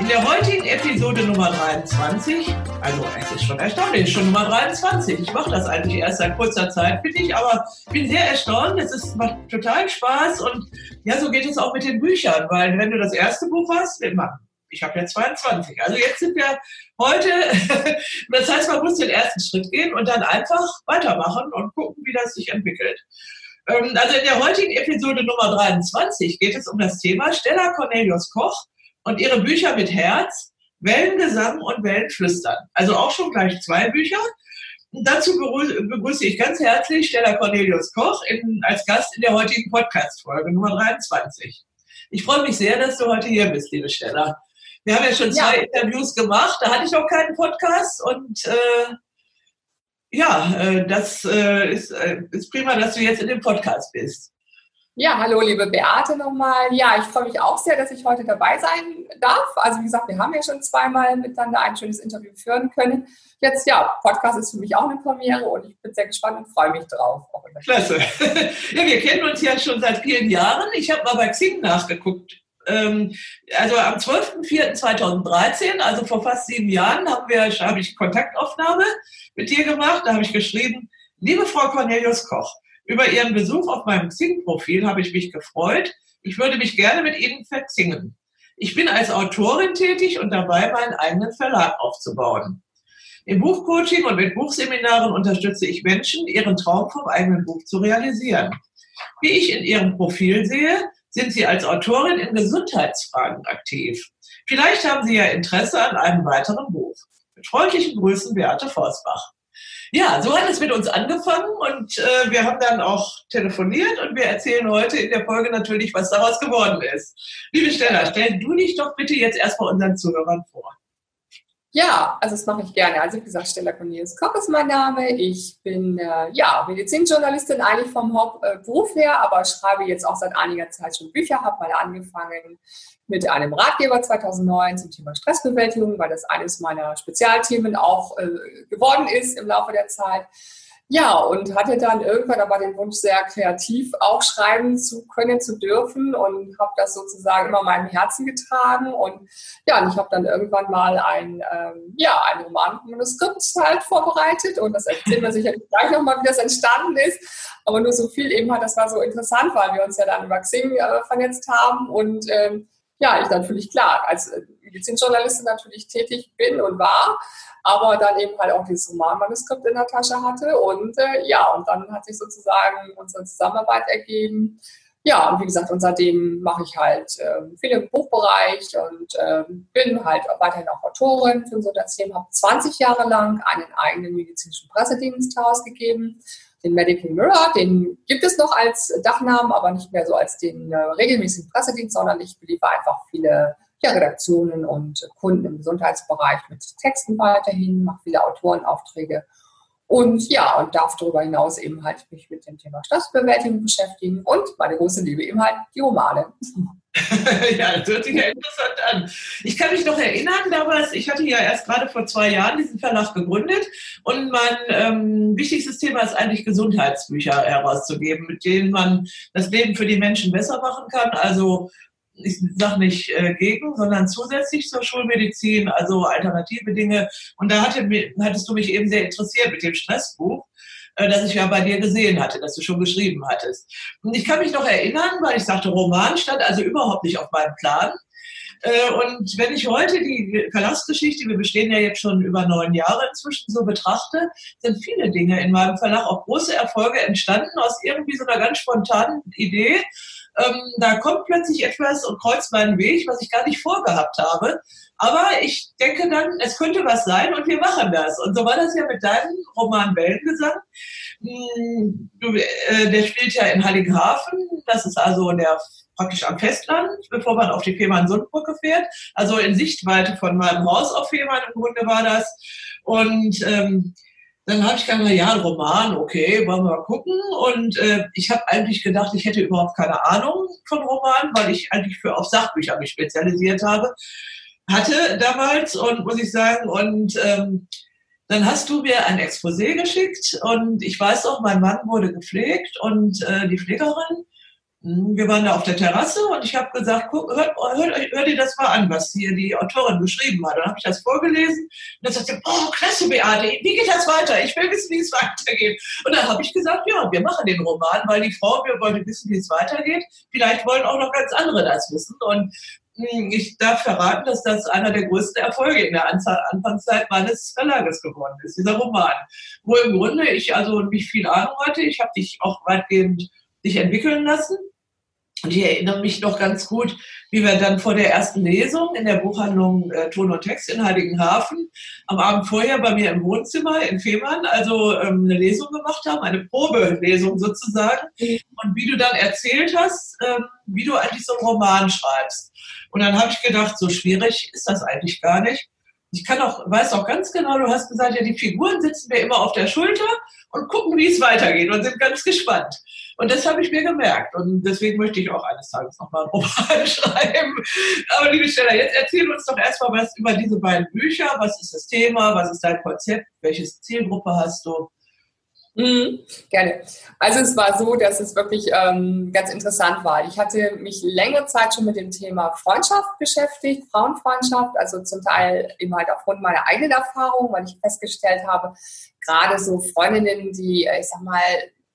In der heutigen Episode Nummer 23, also es ist schon erstaunlich, schon Nummer 23. Ich mache das eigentlich erst seit kurzer Zeit, finde ich, aber bin sehr erstaunt. Es ist, macht total Spaß und ja, so geht es auch mit den Büchern, weil wenn du das erste Buch hast, immer. Ich habe ja 22. Also jetzt sind wir heute, das heißt, man muss den ersten Schritt gehen und dann einfach weitermachen und gucken, wie das sich entwickelt. Ähm, also in der heutigen Episode Nummer 23 geht es um das Thema Stella Cornelius Koch und ihre Bücher mit Herz, Wellengesang und Wellenflüstern. Also auch schon gleich zwei Bücher. Und dazu begrüße ich ganz herzlich Stella Cornelius Koch in, als Gast in der heutigen Podcast-Folge Nummer 23. Ich freue mich sehr, dass du heute hier bist, liebe Stella. Wir haben ja schon zwei ja. Interviews gemacht, da hatte ich noch keinen Podcast und äh, ja, äh, das äh, ist, äh, ist prima, dass du jetzt in dem Podcast bist. Ja, hallo liebe Beate nochmal. Ja, ich freue mich auch sehr, dass ich heute dabei sein darf. Also wie gesagt, wir haben ja schon zweimal miteinander ein schönes Interview führen können. Jetzt, ja, Podcast ist für mich auch eine Premiere und ich bin sehr gespannt und freue mich drauf. Klasse. Ja, wir kennen uns ja schon seit vielen Jahren. Ich habe mal bei Xing nachgeguckt. Ähm, also am 12.04.2013, also vor fast sieben Jahren, haben wir, habe ich Kontaktaufnahme mit dir gemacht. Da habe ich geschrieben, liebe Frau Cornelius Koch, über Ihren Besuch auf meinem Xing-Profil habe ich mich gefreut. Ich würde mich gerne mit Ihnen verzingen. Ich bin als Autorin tätig und dabei, meinen eigenen Verlag aufzubauen. Im Buchcoaching und mit Buchseminaren unterstütze ich Menschen, ihren Traum vom eigenen Buch zu realisieren. Wie ich in Ihrem Profil sehe, sind Sie als Autorin in Gesundheitsfragen aktiv. Vielleicht haben Sie ja Interesse an einem weiteren Buch. Mit freundlichen Grüßen, Beate Forsbach. Ja, so hat es mit uns angefangen und äh, wir haben dann auch telefoniert und wir erzählen heute in der Folge natürlich, was daraus geworden ist. Liebe Stella, stell du dich doch bitte jetzt erstmal unseren Zuhörern vor. Ja, also das mache ich gerne. Also wie gesagt, Stella Cornelius Koch ist mein Name. Ich bin äh, ja Medizinjournalistin eigentlich vom äh, her, aber schreibe jetzt auch seit einiger Zeit schon Bücher. Habe mal angefangen mit einem Ratgeber 2009 zum Thema Stressbewältigung, weil das eines meiner Spezialthemen auch äh, geworden ist im Laufe der Zeit. Ja, und hatte dann irgendwann aber den Wunsch, sehr kreativ auch schreiben zu können, zu dürfen und habe das sozusagen immer meinem Herzen getragen. Und ja, und ich habe dann irgendwann mal ein, ähm, ja, ein Romanmanuskript halt vorbereitet und das erzählen wir sicherlich gleich nochmal, wie das entstanden ist. Aber nur so viel eben hat, das war so interessant, weil wir uns ja dann über Xing äh, vernetzt haben und ähm, ja, ich natürlich klar, als äh, Medizinjournalistin natürlich tätig bin und war aber dann eben halt auch dieses Romanmanuskript in der Tasche hatte. Und äh, ja, und dann hat sich sozusagen unsere Zusammenarbeit ergeben. Ja, und wie gesagt, und seitdem mache ich halt äh, viel im Buchbereich und äh, bin halt weiterhin auch Autorin für so das Thema. Habe 20 Jahre lang einen eigenen medizinischen Pressedienst herausgegeben, den Medical Mirror. Den gibt es noch als Dachnamen, aber nicht mehr so als den äh, regelmäßigen Pressedienst, sondern ich beliefere einfach viele ja, Redaktionen und Kunden im Gesundheitsbereich mit Texten weiterhin, mache viele Autorenaufträge und ja, und darf darüber hinaus eben halt mich mit dem Thema Stressbewältigung beschäftigen und meine große Liebe eben halt die Romane. ja, das hört sich ja interessant an. Ich kann mich noch erinnern, damals, ich hatte ja erst gerade vor zwei Jahren diesen Verlag gegründet und mein ähm, wichtigstes Thema ist eigentlich Gesundheitsbücher herauszugeben, mit denen man das Leben für die Menschen besser machen kann. Also ich sage nicht äh, gegen, sondern zusätzlich zur Schulmedizin, also alternative Dinge. Und da hatte, hattest du mich eben sehr interessiert mit dem Stressbuch, äh, das ich ja bei dir gesehen hatte, das du schon geschrieben hattest. Und ich kann mich noch erinnern, weil ich sagte, Roman stand also überhaupt nicht auf meinem Plan. Äh, und wenn ich heute die Verlagsgeschichte, wir bestehen ja jetzt schon über neun Jahre inzwischen, so betrachte, sind viele Dinge in meinem Verlag, auch große Erfolge entstanden aus irgendwie so einer ganz spontanen Idee ähm, da kommt plötzlich etwas und kreuzt meinen Weg, was ich gar nicht vorgehabt habe. Aber ich denke dann, es könnte was sein und wir machen das. Und so war das ja mit deinem Roman Wellengesang. Hm, äh, der spielt ja in Heiligenhafen. Das ist also der praktisch am Festland, bevor man auf die Fehmarn-Sundbrücke fährt. Also in Sichtweite von meinem Haus auf Fehmarn im Grunde war das. Und ähm, dann habe ich gedacht, ja, Roman, okay, wollen wir mal gucken. Und äh, ich habe eigentlich gedacht, ich hätte überhaupt keine Ahnung von Romanen, weil ich eigentlich für auf Sachbücher mich spezialisiert habe, hatte damals und muss ich sagen, und ähm, dann hast du mir ein Exposé geschickt und ich weiß auch, mein Mann wurde gepflegt und äh, die Pflegerin wir waren da auf der Terrasse und ich habe gesagt, guck, hört, hört, hört dir das mal an, was hier die Autorin geschrieben hat. Dann habe ich das vorgelesen und dann sagte oh, klasse, Beate, wie geht das weiter? Ich will wissen, wie es weitergeht. Und dann habe ich gesagt, ja, wir machen den Roman, weil die Frau, wir wollen wissen, wie es weitergeht. Vielleicht wollen auch noch ganz andere das wissen. Und hm, ich darf verraten, dass das einer der größten Erfolge in der Anfangszeit meines Verlages geworden ist, dieser Roman. Wo im Grunde ich also nicht viel Ahnung hatte. Ich habe dich auch weitgehend sich entwickeln lassen. Und ich erinnere mich noch ganz gut, wie wir dann vor der ersten Lesung in der Buchhandlung äh, Ton und Text in Heiligenhafen am Abend vorher bei mir im Wohnzimmer in Fehmarn also ähm, eine Lesung gemacht haben, eine Probelesung sozusagen. Mhm. Und wie du dann erzählt hast, ähm, wie du eigentlich so einen Roman schreibst. Und dann habe ich gedacht, so schwierig ist das eigentlich gar nicht. Ich kann auch, weiß auch ganz genau, du hast gesagt, ja, die Figuren sitzen mir immer auf der Schulter und gucken, wie es weitergeht und sind ganz gespannt. Und das habe ich mir gemerkt. Und deswegen möchte ich auch eines Tages nochmal einen Roman schreiben. Aber liebe Stella, jetzt erzähl uns doch erstmal was über diese beiden Bücher. Was ist das Thema? Was ist dein Konzept? Welche Zielgruppe hast du? Mhm, gerne. Also es war so, dass es wirklich ähm, ganz interessant war. Ich hatte mich längere Zeit schon mit dem Thema Freundschaft beschäftigt, Frauenfreundschaft, also zum Teil eben halt aufgrund meiner eigenen Erfahrung, weil ich festgestellt habe, gerade so Freundinnen, die, äh, ich sag mal,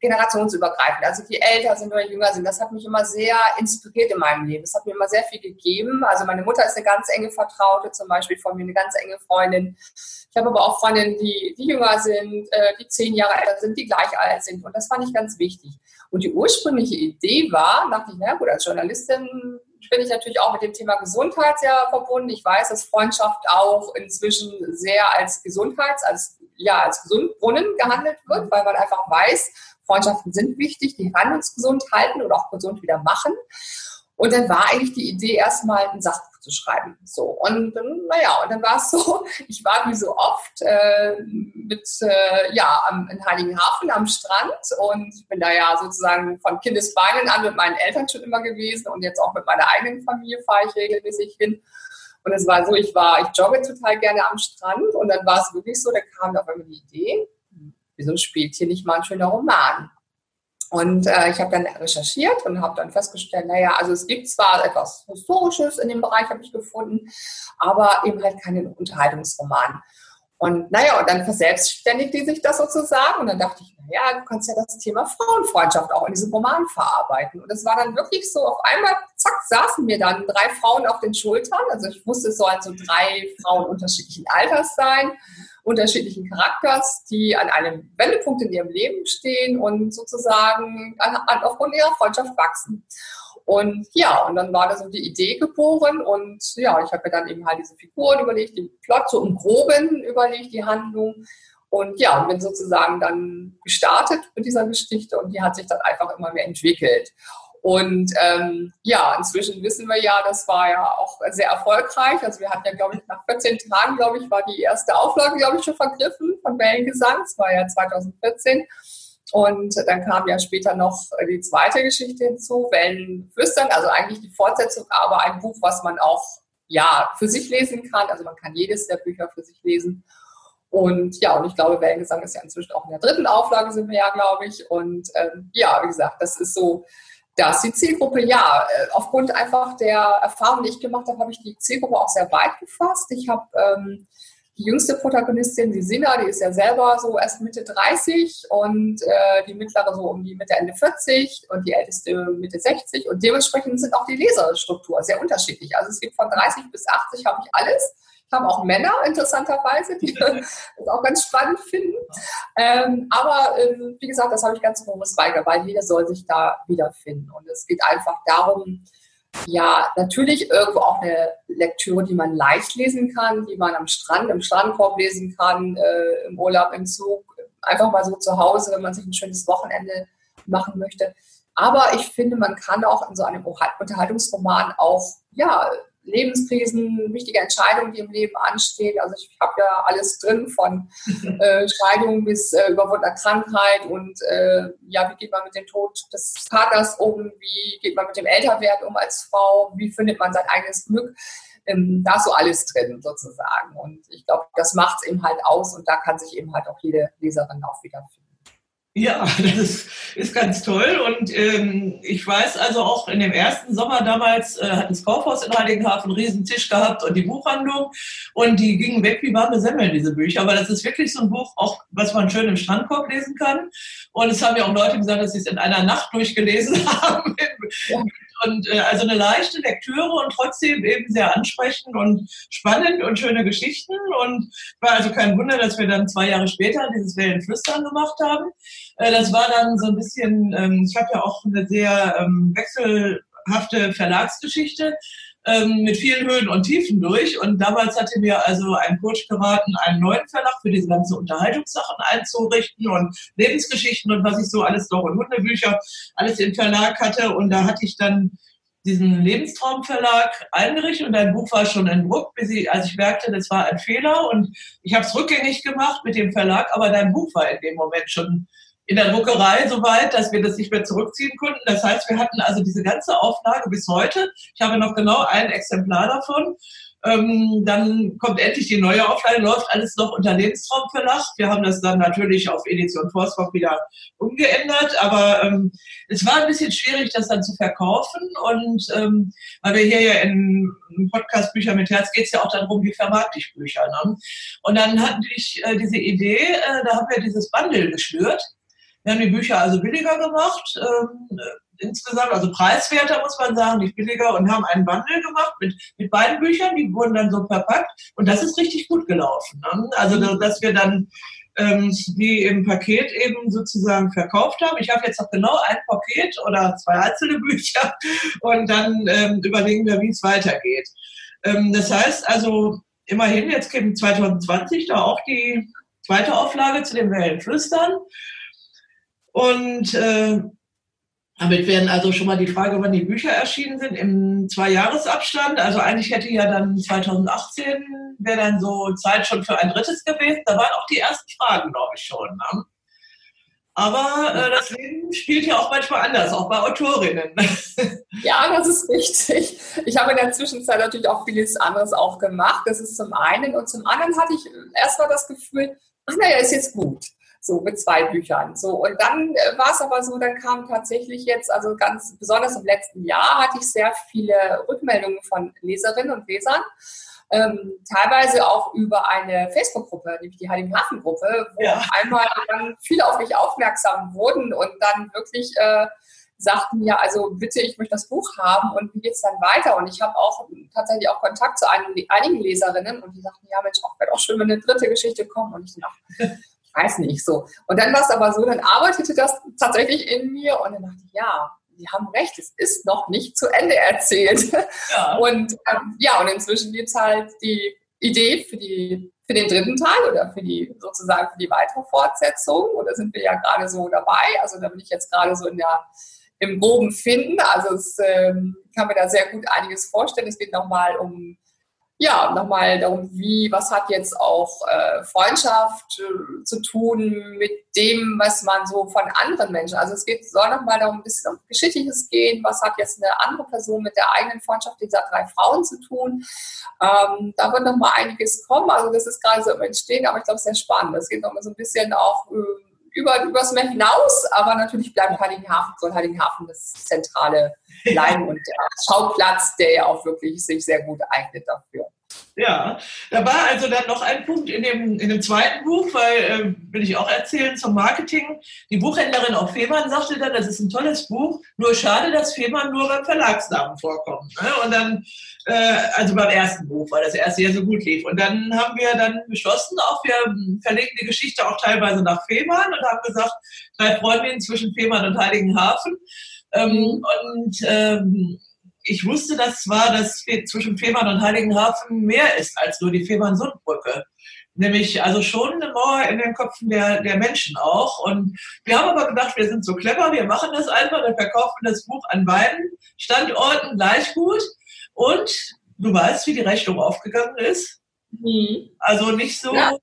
generationsübergreifend, also die älter sind oder jünger sind. Das hat mich immer sehr inspiriert in meinem Leben. Es hat mir immer sehr viel gegeben. Also meine Mutter ist eine ganz enge Vertraute, zum Beispiel von mir eine ganz enge Freundin. Ich habe aber auch Freundinnen, die, die jünger sind, äh, die zehn Jahre älter sind, die gleich alt sind. Und das fand ich ganz wichtig. Und die ursprüngliche Idee war, dachte ich, na gut, als Journalistin bin ich natürlich auch mit dem Thema Gesundheit sehr verbunden. Ich weiß, dass Freundschaft auch inzwischen sehr als Gesundheits-, als, ja, als Gesundbrunnen gehandelt wird, weil man einfach weiß, Freundschaften sind wichtig, die kann uns gesund halten oder auch gesund wieder machen. Und dann war eigentlich die Idee, erstmal ein Sachbuch zu schreiben. So, und dann, naja, und dann war es so, ich war wie so oft äh, mit, äh, ja, am, in Heiligenhafen am Strand und bin da ja sozusagen von Kindesbeinen an mit meinen Eltern schon immer gewesen und jetzt auch mit meiner eigenen Familie fahre ich regelmäßig hin. Und es war so, ich war, ich jogge total gerne am Strand und dann war es wirklich so, da kam auf einmal die Idee, wieso spielt hier nicht mal ein schöner Roman? Und äh, ich habe dann recherchiert und habe dann festgestellt, naja, also es gibt zwar etwas Historisches in dem Bereich, habe ich gefunden, aber eben halt keinen Unterhaltungsroman. Und naja, und dann verselbstständigte sich das sozusagen. Und dann dachte ich, naja, du kannst ja das Thema Frauenfreundschaft auch in diesem Roman verarbeiten. Und es war dann wirklich so, auf einmal, zack, saßen mir dann drei Frauen auf den Schultern. Also ich wusste, es sollen so drei Frauen unterschiedlichen Alters sein unterschiedlichen Charakters, die an einem Wendepunkt in ihrem Leben stehen und sozusagen aufgrund ihrer Freundschaft wachsen. Und ja, und dann war da so die Idee geboren und ja, ich habe mir dann eben halt diese Figuren überlegt, den Plot so im Groben überlegt, die Handlung. Und ja, und bin sozusagen dann gestartet mit dieser Geschichte und die hat sich dann einfach immer mehr entwickelt. Und ähm, ja, inzwischen wissen wir ja, das war ja auch sehr erfolgreich. Also wir hatten ja, glaube ich, nach 14 Tagen, glaube ich, war die erste Auflage, glaube ich, schon vergriffen von Wellengesang. Das war ja 2014. Und dann kam ja später noch die zweite Geschichte hinzu, Wellenflüstern, also eigentlich die Fortsetzung, aber ein Buch, was man auch ja für sich lesen kann. Also man kann jedes der Bücher für sich lesen. Und ja, und ich glaube, Wellengesang ist ja inzwischen auch in der dritten Auflage sind wir ja, glaube ich. Und ähm, ja, wie gesagt, das ist so das die Zielgruppe, ja, äh, aufgrund einfach der Erfahrung, die ich gemacht habe, habe ich die Zielgruppe auch sehr weit gefasst. Ich habe ähm, die jüngste Protagonistin, die Sina, die ist ja selber so erst Mitte 30 und äh, die mittlere so um die Mitte, Ende 40 und die älteste Mitte 60 und dementsprechend sind auch die Leserstruktur sehr unterschiedlich. Also es gibt von 30 bis 80 habe ich alles haben auch Männer interessanterweise, die das auch ganz spannend finden. Ähm, aber ähm, wie gesagt, das habe ich ganz großes Weiger, weil jeder soll sich da wiederfinden. Und es geht einfach darum, ja, natürlich irgendwo auch eine Lektüre, die man leicht lesen kann, die man am Strand, im Strandkorb lesen kann, äh, im Urlaub, im Zug, einfach mal so zu Hause, wenn man sich ein schönes Wochenende machen möchte. Aber ich finde, man kann auch in so einem Unterhaltungsroman auch ja, Lebenskrisen, wichtige Entscheidungen, die im Leben anstehen. Also ich habe ja alles drin, von äh, Scheidung bis äh, überwundener Krankheit und äh, ja, wie geht man mit dem Tod des Vaters um, wie geht man mit dem Älterwerden um als Frau, wie findet man sein eigenes Glück. Ähm, da ist so alles drin sozusagen. Und ich glaube, das macht es eben halt aus und da kann sich eben halt auch jede Leserin auch wiederfinden. Ja, das ist, ganz toll. Und ähm, ich weiß also auch in dem ersten Sommer damals äh, hat das Kaufhaus in Heiligenhafen einen riesen Tisch gehabt und die Buchhandlung. Und die gingen weg wie warme Semmeln, diese Bücher. Aber das ist wirklich so ein Buch, auch was man schön im Strandkorb lesen kann. Und es haben ja auch Leute gesagt, dass sie es in einer Nacht durchgelesen haben. Ja. Und äh, also eine leichte Lektüre und trotzdem eben sehr ansprechend und spannend und schöne Geschichten. Und war also kein Wunder, dass wir dann zwei Jahre später dieses Wellenflüstern gemacht haben. Äh, das war dann so ein bisschen, ähm, ich habe ja auch eine sehr ähm, wechselhafte Verlagsgeschichte ähm, mit vielen Höhen und Tiefen durch. Und damals hatte mir also ein Coach geraten, einen neuen Verlag für diese ganzen Unterhaltungssachen einzurichten und Lebensgeschichten und was ich so alles noch und Hundebücher alles im Verlag hatte. Und da hatte ich dann diesen Lebenstraumverlag eingerichtet und dein Buch war schon in Druck, bis ich, als ich merkte, das war ein Fehler und ich habe es rückgängig gemacht mit dem Verlag, aber dein Buch war in dem Moment schon in der Druckerei so weit, dass wir das nicht mehr zurückziehen konnten. Das heißt, wir hatten also diese ganze Auflage bis heute. Ich habe noch genau ein Exemplar davon. Ähm, dann kommt endlich die neue Auflage, läuft alles noch unter Lebenstraumverlag. Wir haben das dann natürlich auf Edition Forstbock wieder umgeändert, aber ähm, es war ein bisschen schwierig, das dann zu verkaufen. Und ähm, weil wir hier ja in Podcast Bücher mit Herz geht es ja auch darum, wie vermarkte ich Bücher. Ne? Und dann hatten ich äh, diese Idee, äh, da haben wir dieses Bundle geschnürt wir haben die Bücher also billiger gemacht, ähm, insgesamt, also preiswerter muss man sagen, nicht billiger und haben einen Bundle gemacht mit, mit beiden Büchern, die wurden dann so verpackt und das ist richtig gut gelaufen. Ne? Also, dass wir dann ähm, die im Paket eben sozusagen verkauft haben. Ich habe jetzt noch genau ein Paket oder zwei einzelne Bücher und dann ähm, überlegen wir, wie es weitergeht. Ähm, das heißt also, immerhin, jetzt kommt 2020 da auch die zweite Auflage zu den Wellen Flüstern. Und äh, damit werden also schon mal die Frage, wann die Bücher erschienen sind, im Zwei-Jahres-Abstand. Also eigentlich hätte ja dann 2018 wäre dann so Zeit schon für ein drittes gewesen. Da waren auch die ersten Fragen, glaube ich, schon. Ne? Aber äh, das Leben spielt ja auch manchmal anders, auch bei Autorinnen. Ja, das ist richtig. Ich habe in der Zwischenzeit natürlich auch vieles anderes auch gemacht. Das ist zum einen. Und zum anderen hatte ich erstmal das Gefühl, naja, ist jetzt gut so mit zwei Büchern. So und dann äh, war es aber so, dann kam tatsächlich jetzt, also ganz besonders im letzten Jahr hatte ich sehr viele Rückmeldungen von Leserinnen und Lesern. Ähm, teilweise auch über eine Facebook-Gruppe, nämlich die Heiligenhafen-Gruppe, wo ja. einmal dann viele auf mich aufmerksam wurden und dann wirklich äh, sagten, ja, also bitte, ich möchte das Buch haben und wie geht es dann weiter? Und ich habe auch tatsächlich auch Kontakt zu einigen Leserinnen und die sagten, ja, Mensch, auch wäre auch schön, wenn eine dritte Geschichte kommt. Und ich dachte, weiß nicht so. Und dann war es aber so, dann arbeitete das tatsächlich in mir und dann dachte ich, ja, die haben recht, es ist noch nicht zu Ende erzählt. Ja. Und ähm, ja, und inzwischen gibt es halt die Idee für, die, für den dritten Teil oder für die sozusagen für die weitere Fortsetzung. Oder sind wir ja gerade so dabei. Also da bin ich jetzt gerade so in der im groben Finden. Also es ähm, kann mir da sehr gut einiges vorstellen. Es geht nochmal um ja, nochmal darum, wie, was hat jetzt auch äh, Freundschaft äh, zu tun mit dem, was man so von anderen Menschen, also es geht, soll nochmal darum, ein bisschen um Geschichtliches gehen, was hat jetzt eine andere Person mit der eigenen Freundschaft dieser drei Frauen zu tun. Ähm, da wird nochmal einiges kommen, also das ist gerade so im Entstehen, aber ich glaube, sehr spannend. Es geht nochmal so ein bisschen auch äh, über, übers Meer hinaus, aber natürlich bleibt Heiligenhafen, soll Heiligenhafen das zentrale bleiben und der Schauplatz, der ja auch wirklich sich sehr gut eignet dafür. Ja, da war also dann noch ein Punkt in dem, in dem zweiten Buch, weil, äh, will ich auch erzählen, zum Marketing. Die Buchhändlerin auf Fehmarn sagte dann, das ist ein tolles Buch, nur schade, dass Fehmarn nur beim Verlagsnamen vorkommt. Ne? Und dann, äh, also beim ersten Buch, weil das erste ja so gut lief. Und dann haben wir dann beschlossen, auch wir verlegen die Geschichte auch teilweise nach Fehmarn und haben gesagt, drei Freundinnen zwischen Fehmarn und Heiligenhafen. Ähm, und ähm, ich wusste das zwar, dass zwischen Fehmarn und Heiligenhafen mehr ist als nur die Fehmarn-Sundbrücke. Nämlich also schon eine Mauer in den Köpfen der, der Menschen auch. Und wir haben aber gedacht, wir sind so clever, wir machen das einfach, wir verkaufen das Buch an beiden Standorten gleich gut. Und du weißt, wie die Rechnung aufgegangen ist. Mhm. Also nicht so. Ja,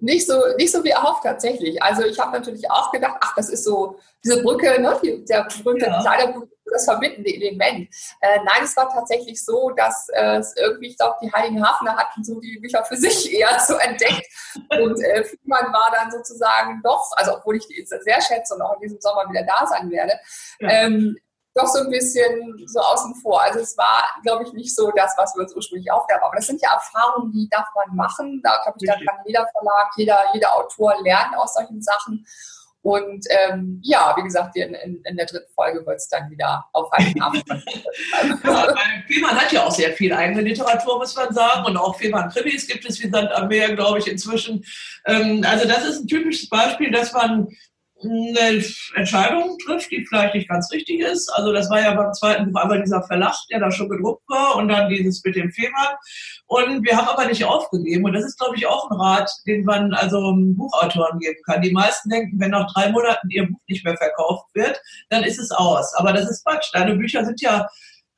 nicht so, nicht so wie erhofft tatsächlich. Also ich habe natürlich auch gedacht, ach, das ist so diese Brücke, ne, der berühmte ja. Kleiderbrücke, das verbindende Element. Äh, nein, es war tatsächlich so, dass äh, es irgendwie, ich glaube, die Heiligen Hafner hatten so die Bücher für sich eher so entdeckt. Und äh, Friedmann war dann sozusagen doch, also obwohl ich die sehr schätze und auch in diesem Sommer wieder da sein werde, ja. ähm, doch so ein bisschen so außen vor. Also es war, glaube ich, nicht so das, was wir uns ursprünglich aufgaben. Aber das sind ja Erfahrungen, die darf man machen. Da, glaube ich, da kann jeder Verlag, jeder, jeder Autor lernen aus solchen Sachen. Und ähm, ja, wie gesagt, in, in, in der dritten Folge wird es dann wieder auf einen Abend. ja, Fehmarn hat ja auch sehr viel eigene Literatur, muss man sagen. Und auch Fehmarn Krimis gibt es wie Sand am Meer, glaube ich, inzwischen. Ähm, also das ist ein typisches Beispiel, dass man eine Entscheidung trifft, die vielleicht nicht ganz richtig ist. Also das war ja beim zweiten Buch aber dieser Verlag, der da schon gedruckt war und dann dieses mit dem Fehmarn. Und wir haben aber nicht aufgegeben. Und das ist, glaube ich, auch ein Rat, den man also Buchautoren geben kann. Die meisten denken, wenn nach drei Monaten ihr Buch nicht mehr verkauft wird, dann ist es aus. Aber das ist Quatsch. Deine Bücher sind ja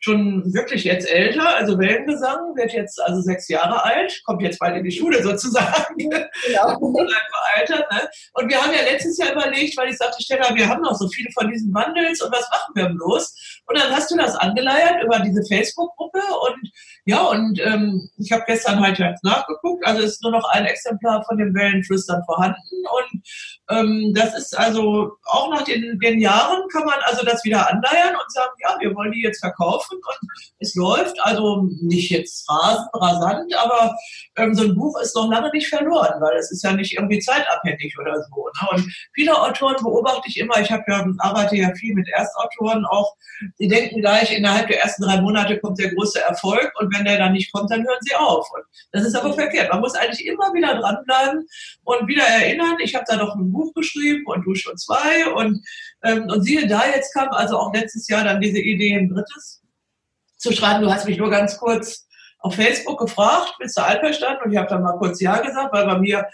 schon wirklich jetzt älter, also Wellengesang, wird jetzt also sechs Jahre alt, kommt jetzt bald in die Schule sozusagen. Genau. veraltert, ne? Und wir haben ja letztes Jahr überlegt, weil ich sagte, Stella, wir haben noch so viele von diesen Bundles und was machen wir bloß? Und dann hast du das angeleiert über diese Facebook-Gruppe und ja, und ähm, ich habe gestern halt nachgeguckt, also ist nur noch ein Exemplar von den Wellenflüstern vorhanden und ähm, das ist also auch nach den, den Jahren kann man also das wieder anleiern und sagen, ja, wir wollen die jetzt verkaufen laufen und es läuft, also nicht jetzt rasend, rasant, aber ähm, so ein Buch ist noch lange nicht verloren, weil es ist ja nicht irgendwie zeitabhängig oder so. Ne? Und viele Autoren beobachte ich immer, ich ja, arbeite ja viel mit Erstautoren auch, die denken gleich, innerhalb der ersten drei Monate kommt der große Erfolg und wenn der dann nicht kommt, dann hören sie auf. Und das ist aber verkehrt. Man muss eigentlich immer wieder dranbleiben und wieder erinnern, ich habe da noch ein Buch geschrieben und du schon zwei und, ähm, und siehe da, jetzt kam also auch letztes Jahr dann diese Idee, ein drittes zu schreiben. Du hast mich nur ganz kurz auf Facebook gefragt, bist du einverstanden? Und ich habe dann mal kurz Ja gesagt, weil bei mir,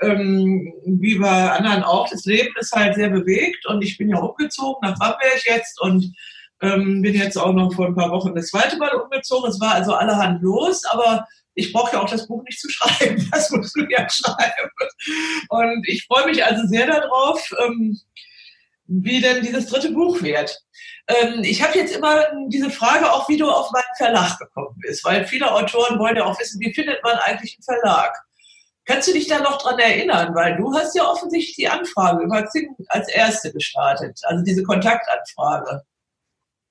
ähm, wie bei anderen auch, das Leben ist halt sehr bewegt und ich bin ja umgezogen nach Bamberg jetzt und ähm, bin jetzt auch noch vor ein paar Wochen das zweite Mal umgezogen. Es war also allerhand los, aber ich brauche ja auch das Buch nicht zu schreiben. Das musst du ja schreiben. Und ich freue mich also sehr darauf, ähm, wie denn dieses dritte Buch wird. Ähm, ich habe jetzt immer diese Frage auch, wie du auf meinen Verlag gekommen bist, weil viele Autoren wollen ja auch wissen, wie findet man eigentlich einen Verlag? Kannst du dich da noch dran erinnern? Weil du hast ja offensichtlich die Anfrage über Xing als erste gestartet, also diese Kontaktanfrage.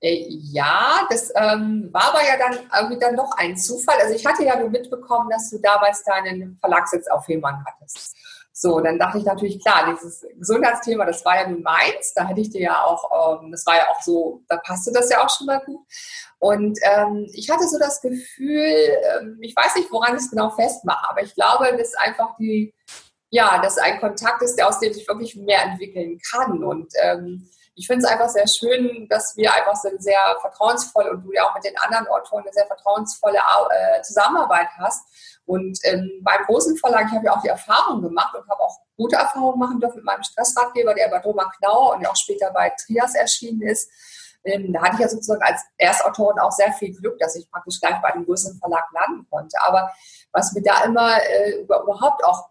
Äh, ja, das ähm, war aber ja dann irgendwie dann doch ein Zufall. Also ich hatte ja nur mitbekommen, dass du damals deinen Verlagssitz auf Fehmarn hattest. So, dann dachte ich natürlich, klar, dieses Gesundheitsthema, das war ja nun meins, da hätte ich dir ja auch, ähm, das war ja auch so, da passte das ja auch schon mal gut. Und ähm, ich hatte so das Gefühl, ähm, ich weiß nicht, woran ich es genau festmache, aber ich glaube, dass einfach die, ja, dass ein Kontakt ist, der aus dem sich wirklich mehr entwickeln kann. Und ähm, ich finde es einfach sehr schön, dass wir einfach so sehr vertrauensvolle und du ja auch mit den anderen Autoren eine sehr vertrauensvolle äh, Zusammenarbeit hast. Und ähm, beim großen Verlag, ich habe ja auch die Erfahrung gemacht und habe auch gute Erfahrungen machen dürfen mit meinem Stressratgeber, der bei Doma Knauer und auch später bei Trias erschienen ist. Ähm, da hatte ich ja sozusagen als Erstautorin auch sehr viel Glück, dass ich praktisch gleich bei dem größeren Verlag landen konnte. Aber was mir da immer äh, überhaupt auch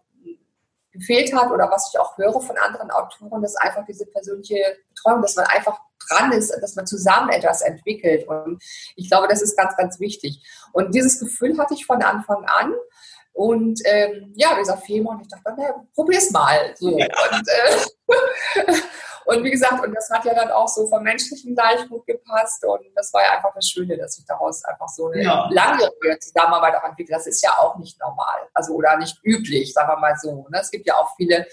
gefehlt hat oder was ich auch höre von anderen Autoren, ist einfach diese persönliche Betreuung, dass man einfach dran ist, dass man zusammen etwas entwickelt. Und ich glaube, das ist ganz, ganz wichtig. Und dieses Gefühl hatte ich von Anfang an. Und ähm, ja, dieser Fehmarn, ich dachte, na, probier's mal. So. Ja. Und, äh, und wie gesagt, und das hat ja dann auch so vom Menschlichen gleich gut gepasst. Und das war ja einfach das Schöne, dass sich daraus einfach so eine ja. langjährige Zusammenarbeit auch entwickelt. Das ist ja auch nicht normal. Also oder nicht üblich, sagen wir mal so. Ne? Es gibt ja auch viele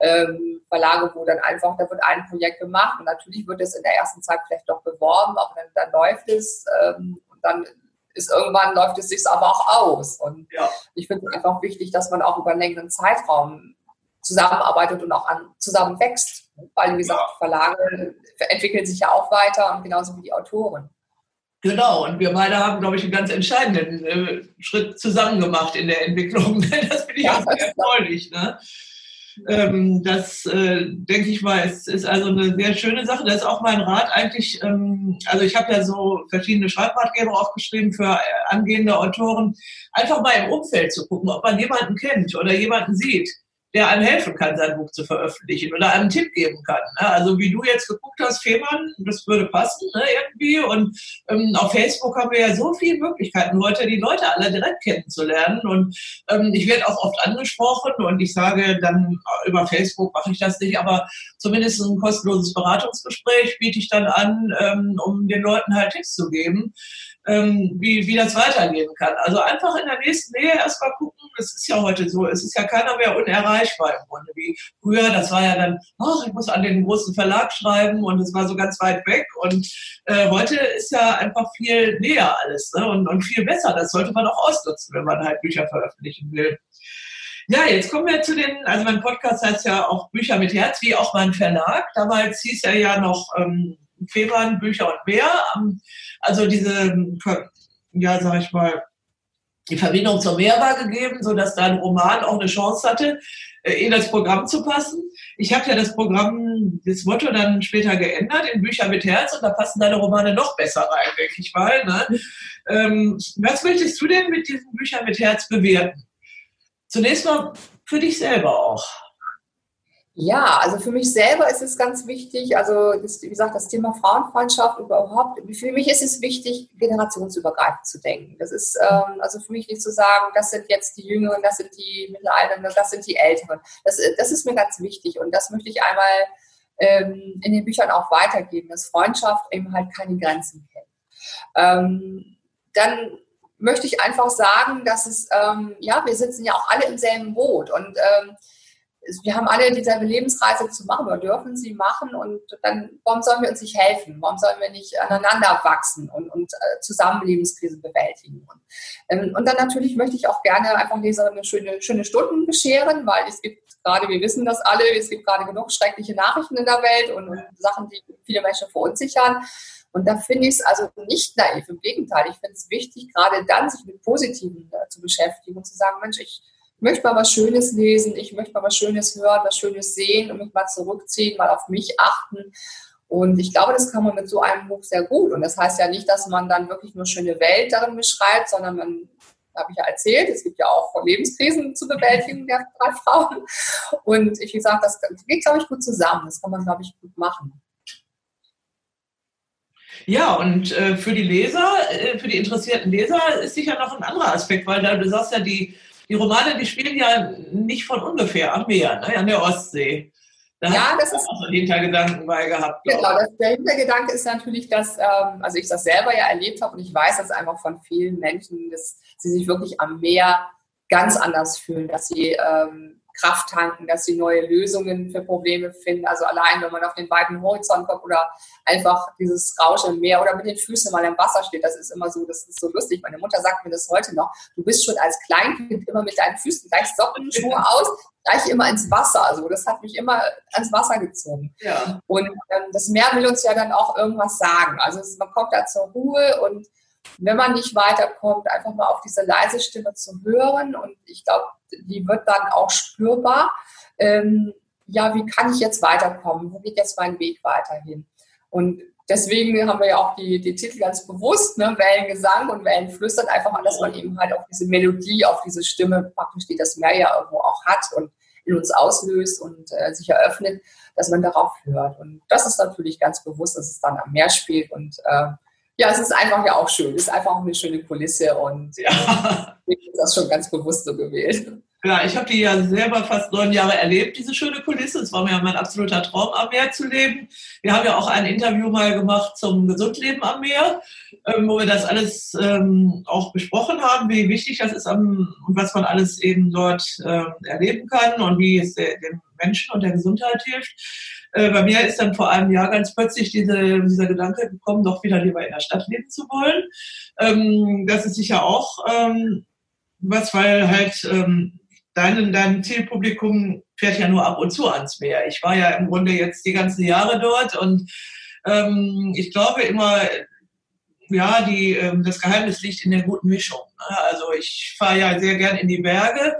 ähm, Verlage, wo dann einfach, da wird ein Projekt gemacht und natürlich wird es in der ersten Zeit vielleicht doch beworben, aber dann, dann läuft es ähm, und dann ist irgendwann läuft es sich aber auch aus. Und ja. ich finde es einfach wichtig, dass man auch über einen längeren Zeitraum zusammenarbeitet und auch an, zusammen wächst. Weil, wie gesagt, Verlage entwickeln sich ja auch weiter und genauso wie die Autoren. Genau, und wir beide haben, glaube ich, einen ganz entscheidenden äh, Schritt zusammen gemacht in der Entwicklung. das finde ich ja, auch sehr erfreulich. Ne? Ähm, das, äh, denke ich mal, ist, ist also eine sehr schöne Sache. Das ist auch mein Rat eigentlich. Ähm, also ich habe ja so verschiedene Schreibratgeber aufgeschrieben für äh, angehende Autoren. Einfach mal im Umfeld zu gucken, ob man jemanden kennt oder jemanden sieht, der einem helfen kann, sein Buch zu veröffentlichen oder einen Tipp geben kann. Ne? Also wie du jetzt geguckt hast, Fehmarn, das würde passen ne, irgendwie. Und ähm, auf Facebook haben wir ja so viele Möglichkeiten heute, die Leute alle direkt kennenzulernen. Und ähm, ich werde auch oft angesprochen und ich sage dann über Facebook mache ich das nicht, aber zumindest ein kostenloses Beratungsgespräch biete ich dann an, ähm, um den Leuten halt Tipps zu geben ähm, wie, wie das weitergehen kann. Also einfach in der nächsten Nähe erstmal gucken, es ist ja heute so, es ist ja keiner mehr unerreichbar im Grunde, wie früher, das war ja dann, ach, ich muss an den großen Verlag schreiben und es war so ganz weit weg und äh, heute ist ja einfach viel näher alles ne? und, und viel besser, das sollte man auch ausnutzen, wenn man halt Bücher veröffentlichen will. Ja, jetzt kommen wir zu den, also mein Podcast heißt ja auch Bücher mit Herz, wie auch mein Verlag. Damals hieß er ja noch ähm, Febern, Bücher und mehr. Also diese, ja, sag ich mal, die Verbindung zum Meer war gegeben, sodass dein Roman auch eine Chance hatte, äh, in das Programm zu passen. Ich habe ja das Programm, das Motto dann später geändert in Bücher mit Herz und da passen deine Romane noch besser rein, denke ich mal. Ne? Ähm, was möchtest du denn mit diesen Büchern mit Herz bewerten? Zunächst mal für dich selber auch. Ja, also für mich selber ist es ganz wichtig, also das, wie gesagt, das Thema Frauenfreundschaft überhaupt, für mich ist es wichtig, generationsübergreifend zu denken. Das ist ähm, also für mich nicht zu sagen, das sind jetzt die Jüngeren, das sind die Mittelalternden, das sind die Älteren. Das, das ist mir ganz wichtig und das möchte ich einmal ähm, in den Büchern auch weitergeben, dass Freundschaft eben halt keine Grenzen kennt. Ähm, dann möchte ich einfach sagen, dass es, ähm, ja, wir sitzen ja auch alle im selben Boot und ähm, wir haben alle dieselbe Lebensreise zu machen oder dürfen sie machen und dann, warum sollen wir uns nicht helfen? Warum sollen wir nicht aneinander wachsen und, und äh, bewältigen? Und, ähm, und dann natürlich möchte ich auch gerne einfach Leserinnen schöne, schöne Stunden bescheren, weil es gibt gerade, wir wissen das alle, es gibt gerade genug schreckliche Nachrichten in der Welt und, und Sachen, die viele Menschen verunsichern. Und da finde ich es also nicht naiv, im Gegenteil. Ich finde es wichtig, gerade dann sich mit Positiven äh, zu beschäftigen und zu sagen, Mensch, ich möchte mal was Schönes lesen, ich möchte mal was Schönes hören, was Schönes sehen und mich mal zurückziehen, mal auf mich achten. Und ich glaube, das kann man mit so einem Buch sehr gut. Und das heißt ja nicht, dass man dann wirklich nur schöne Welt darin beschreibt, sondern man, habe ich ja erzählt, es gibt ja auch Lebenskrisen zu bewältigen der drei Frauen. Und ich wie gesagt, das geht, glaube ich, gut zusammen. Das kann man, glaube ich, gut machen. Ja, und äh, für die Leser, äh, für die interessierten Leser ist sicher noch ein anderer Aspekt, weil da, du sagst ja, die, die Romane, die spielen ja nicht von ungefähr am Meer, ne, an der Ostsee. Da ja, das ist auch einen Hintergedanken bei gehabt. Genau, das, der Hintergedanke ist natürlich, dass, ähm, also ich das selber ja erlebt habe und ich weiß das einfach von vielen Menschen, dass sie sich wirklich am Meer ganz anders fühlen, dass sie ähm, Kraft tanken, dass sie neue Lösungen für Probleme finden. Also allein, wenn man auf den weiten Horizont kommt oder einfach dieses Rauschen im Meer oder mit den Füßen mal im Wasser steht, das ist immer so, das ist so lustig. Meine Mutter sagt mir das heute noch. Du bist schon als Kleinkind immer mit deinen Füßen gleich Socken, Schuhe aus, gleich immer ins Wasser. Also das hat mich immer ans Wasser gezogen. Ja. Und ähm, das Meer will uns ja dann auch irgendwas sagen. Also man kommt da zur Ruhe und wenn man nicht weiterkommt, einfach mal auf diese leise Stimme zu hören. Und ich glaube, die wird dann auch spürbar. Ähm, ja, wie kann ich jetzt weiterkommen? Wo geht jetzt mein Weg weiterhin? Und deswegen haben wir ja auch die, die Titel ganz bewusst, ne? Wellengesang und Wellenflüstern, einfach mal, dass man eben halt auf diese Melodie, auf diese Stimme praktisch, die das Meer ja irgendwo auch hat und in uns auslöst und äh, sich eröffnet, dass man darauf hört. Und das ist natürlich ganz bewusst, dass es dann am Meer spielt und äh, ja, es ist einfach ja auch schön. Es ist einfach auch eine schöne Kulisse und ja. ich habe das schon ganz bewusst so gewählt. Ja, ich habe die ja selber fast neun Jahre erlebt, diese schöne Kulisse. Es war mir ja mein absoluter Traum, am Meer zu leben. Wir haben ja auch ein Interview mal gemacht zum Gesundleben am Meer, ähm, wo wir das alles ähm, auch besprochen haben, wie wichtig das ist und was man alles eben dort äh, erleben kann und wie es den Menschen und der Gesundheit hilft. Äh, bei mir ist dann vor einem Jahr ganz plötzlich diese, dieser Gedanke gekommen, doch wieder lieber in der Stadt leben zu wollen. Ähm, das ist sicher auch ähm, was, weil halt ähm, dein, dein Zielpublikum fährt ja nur ab und zu ans Meer. Ich war ja im Grunde jetzt die ganzen Jahre dort und ähm, ich glaube immer, ja, die, ähm, das Geheimnis liegt in der guten Mischung. Ne? Also ich fahre ja sehr gern in die Berge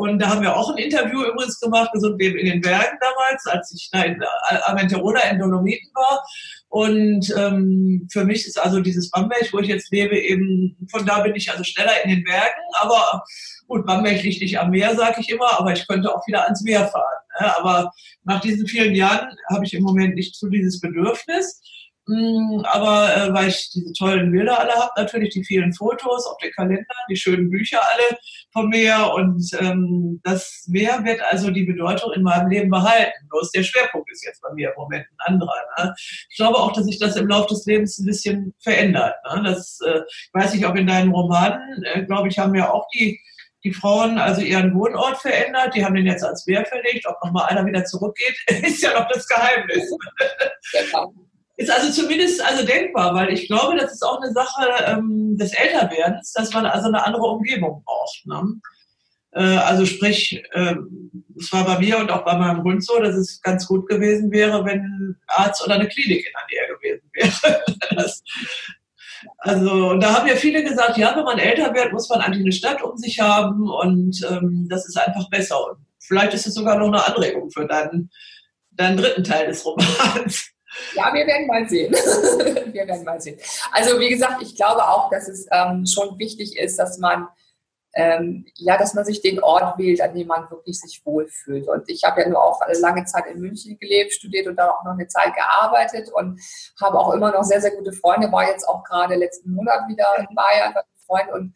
und da haben wir auch ein Interview übrigens gemacht, Gesund Leben in den Bergen damals, als ich da in Aventerola in Dolomiten war. Und ähm, für mich ist also dieses Bamberg, wo ich jetzt lebe, eben, von da bin ich also schneller in den Bergen. Aber gut, Bamberg liegt nicht am Meer, sage ich immer, aber ich könnte auch wieder ans Meer fahren. Ne? Aber nach diesen vielen Jahren habe ich im Moment nicht so dieses Bedürfnis. Mm, aber äh, weil ich diese tollen Bilder alle habe, natürlich die vielen Fotos auf den Kalender, die schönen Bücher alle vom Meer und ähm, das Meer wird also die Bedeutung in meinem Leben behalten. Bloß der Schwerpunkt ist jetzt bei mir im Moment ein anderer. Ne? Ich glaube auch, dass sich das im Laufe des Lebens ein bisschen verändert. Ne? Das äh, ich weiß ich, ob in deinen Romanen, äh, glaube ich, haben ja auch die die Frauen also ihren Wohnort verändert, die haben den jetzt als Wehr verlegt, ob nochmal einer wieder zurückgeht, ist ja noch das Geheimnis. Ist also zumindest also denkbar, weil ich glaube, das ist auch eine Sache ähm, des Älterwerdens, dass man also eine andere Umgebung braucht. Ne? Äh, also sprich, äh, es war bei mir und auch bei meinem Hund so, dass es ganz gut gewesen wäre, wenn ein Arzt oder eine Klinik in der Nähe gewesen wäre. das, also, und da haben ja viele gesagt, ja, wenn man älter wird, muss man eigentlich eine Stadt um sich haben und ähm, das ist einfach besser. Und vielleicht ist es sogar noch eine Anregung für deinen, deinen dritten Teil des Romans. Ja, wir werden mal sehen. wir werden mal sehen. Also wie gesagt, ich glaube auch, dass es ähm, schon wichtig ist, dass man ähm, ja, dass man sich den Ort wählt, an dem man wirklich sich wohlfühlt. Und ich habe ja nur auch lange Zeit in München gelebt, studiert und da auch noch eine Zeit gearbeitet und habe auch immer noch sehr, sehr gute Freunde. War jetzt auch gerade letzten Monat wieder in Bayern bei Freunden und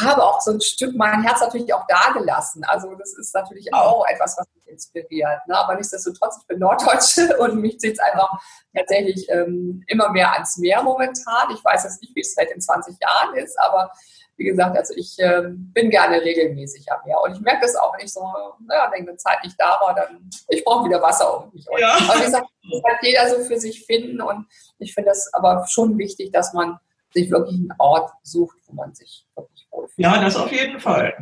habe auch so ein Stück mein Herz natürlich auch da gelassen. Also das ist natürlich auch etwas, was mich inspiriert. Ne? Aber nichtsdestotrotz, ich bin Norddeutsche und mich zieht es einfach tatsächlich ähm, immer mehr ans Meer momentan. Ich weiß jetzt nicht, wie es vielleicht in 20 Jahren ist, aber wie gesagt, also ich äh, bin gerne regelmäßig am Meer. Und ich merke das auch, wenn ich so naja, eine Zeit nicht da war, dann ich brauche wieder Wasser um mich. Ja. Aber wie gesagt, das kann jeder so für sich finden. Und ich finde das aber schon wichtig, dass man sich wirklich einen Ort sucht, wo man sich wirklich wohlfühlt. Ja, das auf jeden Fall.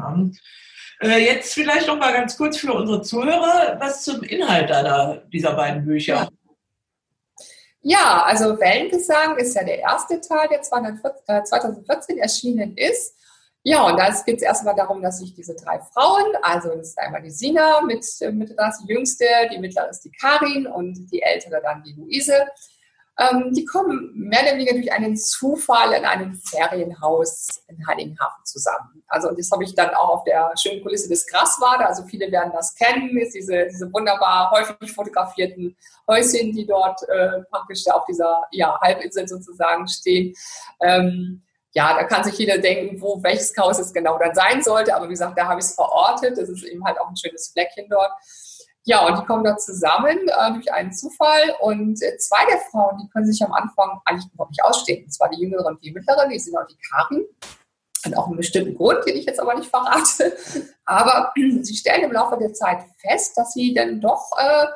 Äh, jetzt vielleicht noch mal ganz kurz für unsere Zuhörer was zum Inhalt deiner, dieser beiden Bücher. Ja. Also Wellengesang ist ja der erste Teil, der 2014 äh, erschienen ist. Ja, und da geht es erstmal darum, dass sich diese drei Frauen, also das ist einmal die Sina mit äh, 30, die jüngste, die mittlere ist die Karin und die ältere dann die Luise, ähm, die kommen mehr oder weniger durch einen Zufall in einem Ferienhaus in Heiligenhafen zusammen. Also das habe ich dann auch auf der schönen Kulisse des Graswade, also viele werden das kennen, ist diese, diese wunderbar häufig fotografierten Häuschen, die dort äh, praktisch auf dieser ja, Halbinsel sozusagen stehen. Ähm, ja, da kann sich jeder denken, wo welches Haus es genau dann sein sollte. Aber wie gesagt, da habe ich es verortet. Das ist eben halt auch ein schönes Fleckchen dort. Ja, und die kommen da zusammen äh, durch einen Zufall. Und äh, zwei der Frauen, die können sich am Anfang eigentlich überhaupt nicht ausstehen. Und zwar die jüngere und die mittlere, die sind auch die Karin. Hat auch einen bestimmten Grund, den ich jetzt aber nicht verrate. Aber sie stellen im Laufe der Zeit fest, dass sie dann doch äh,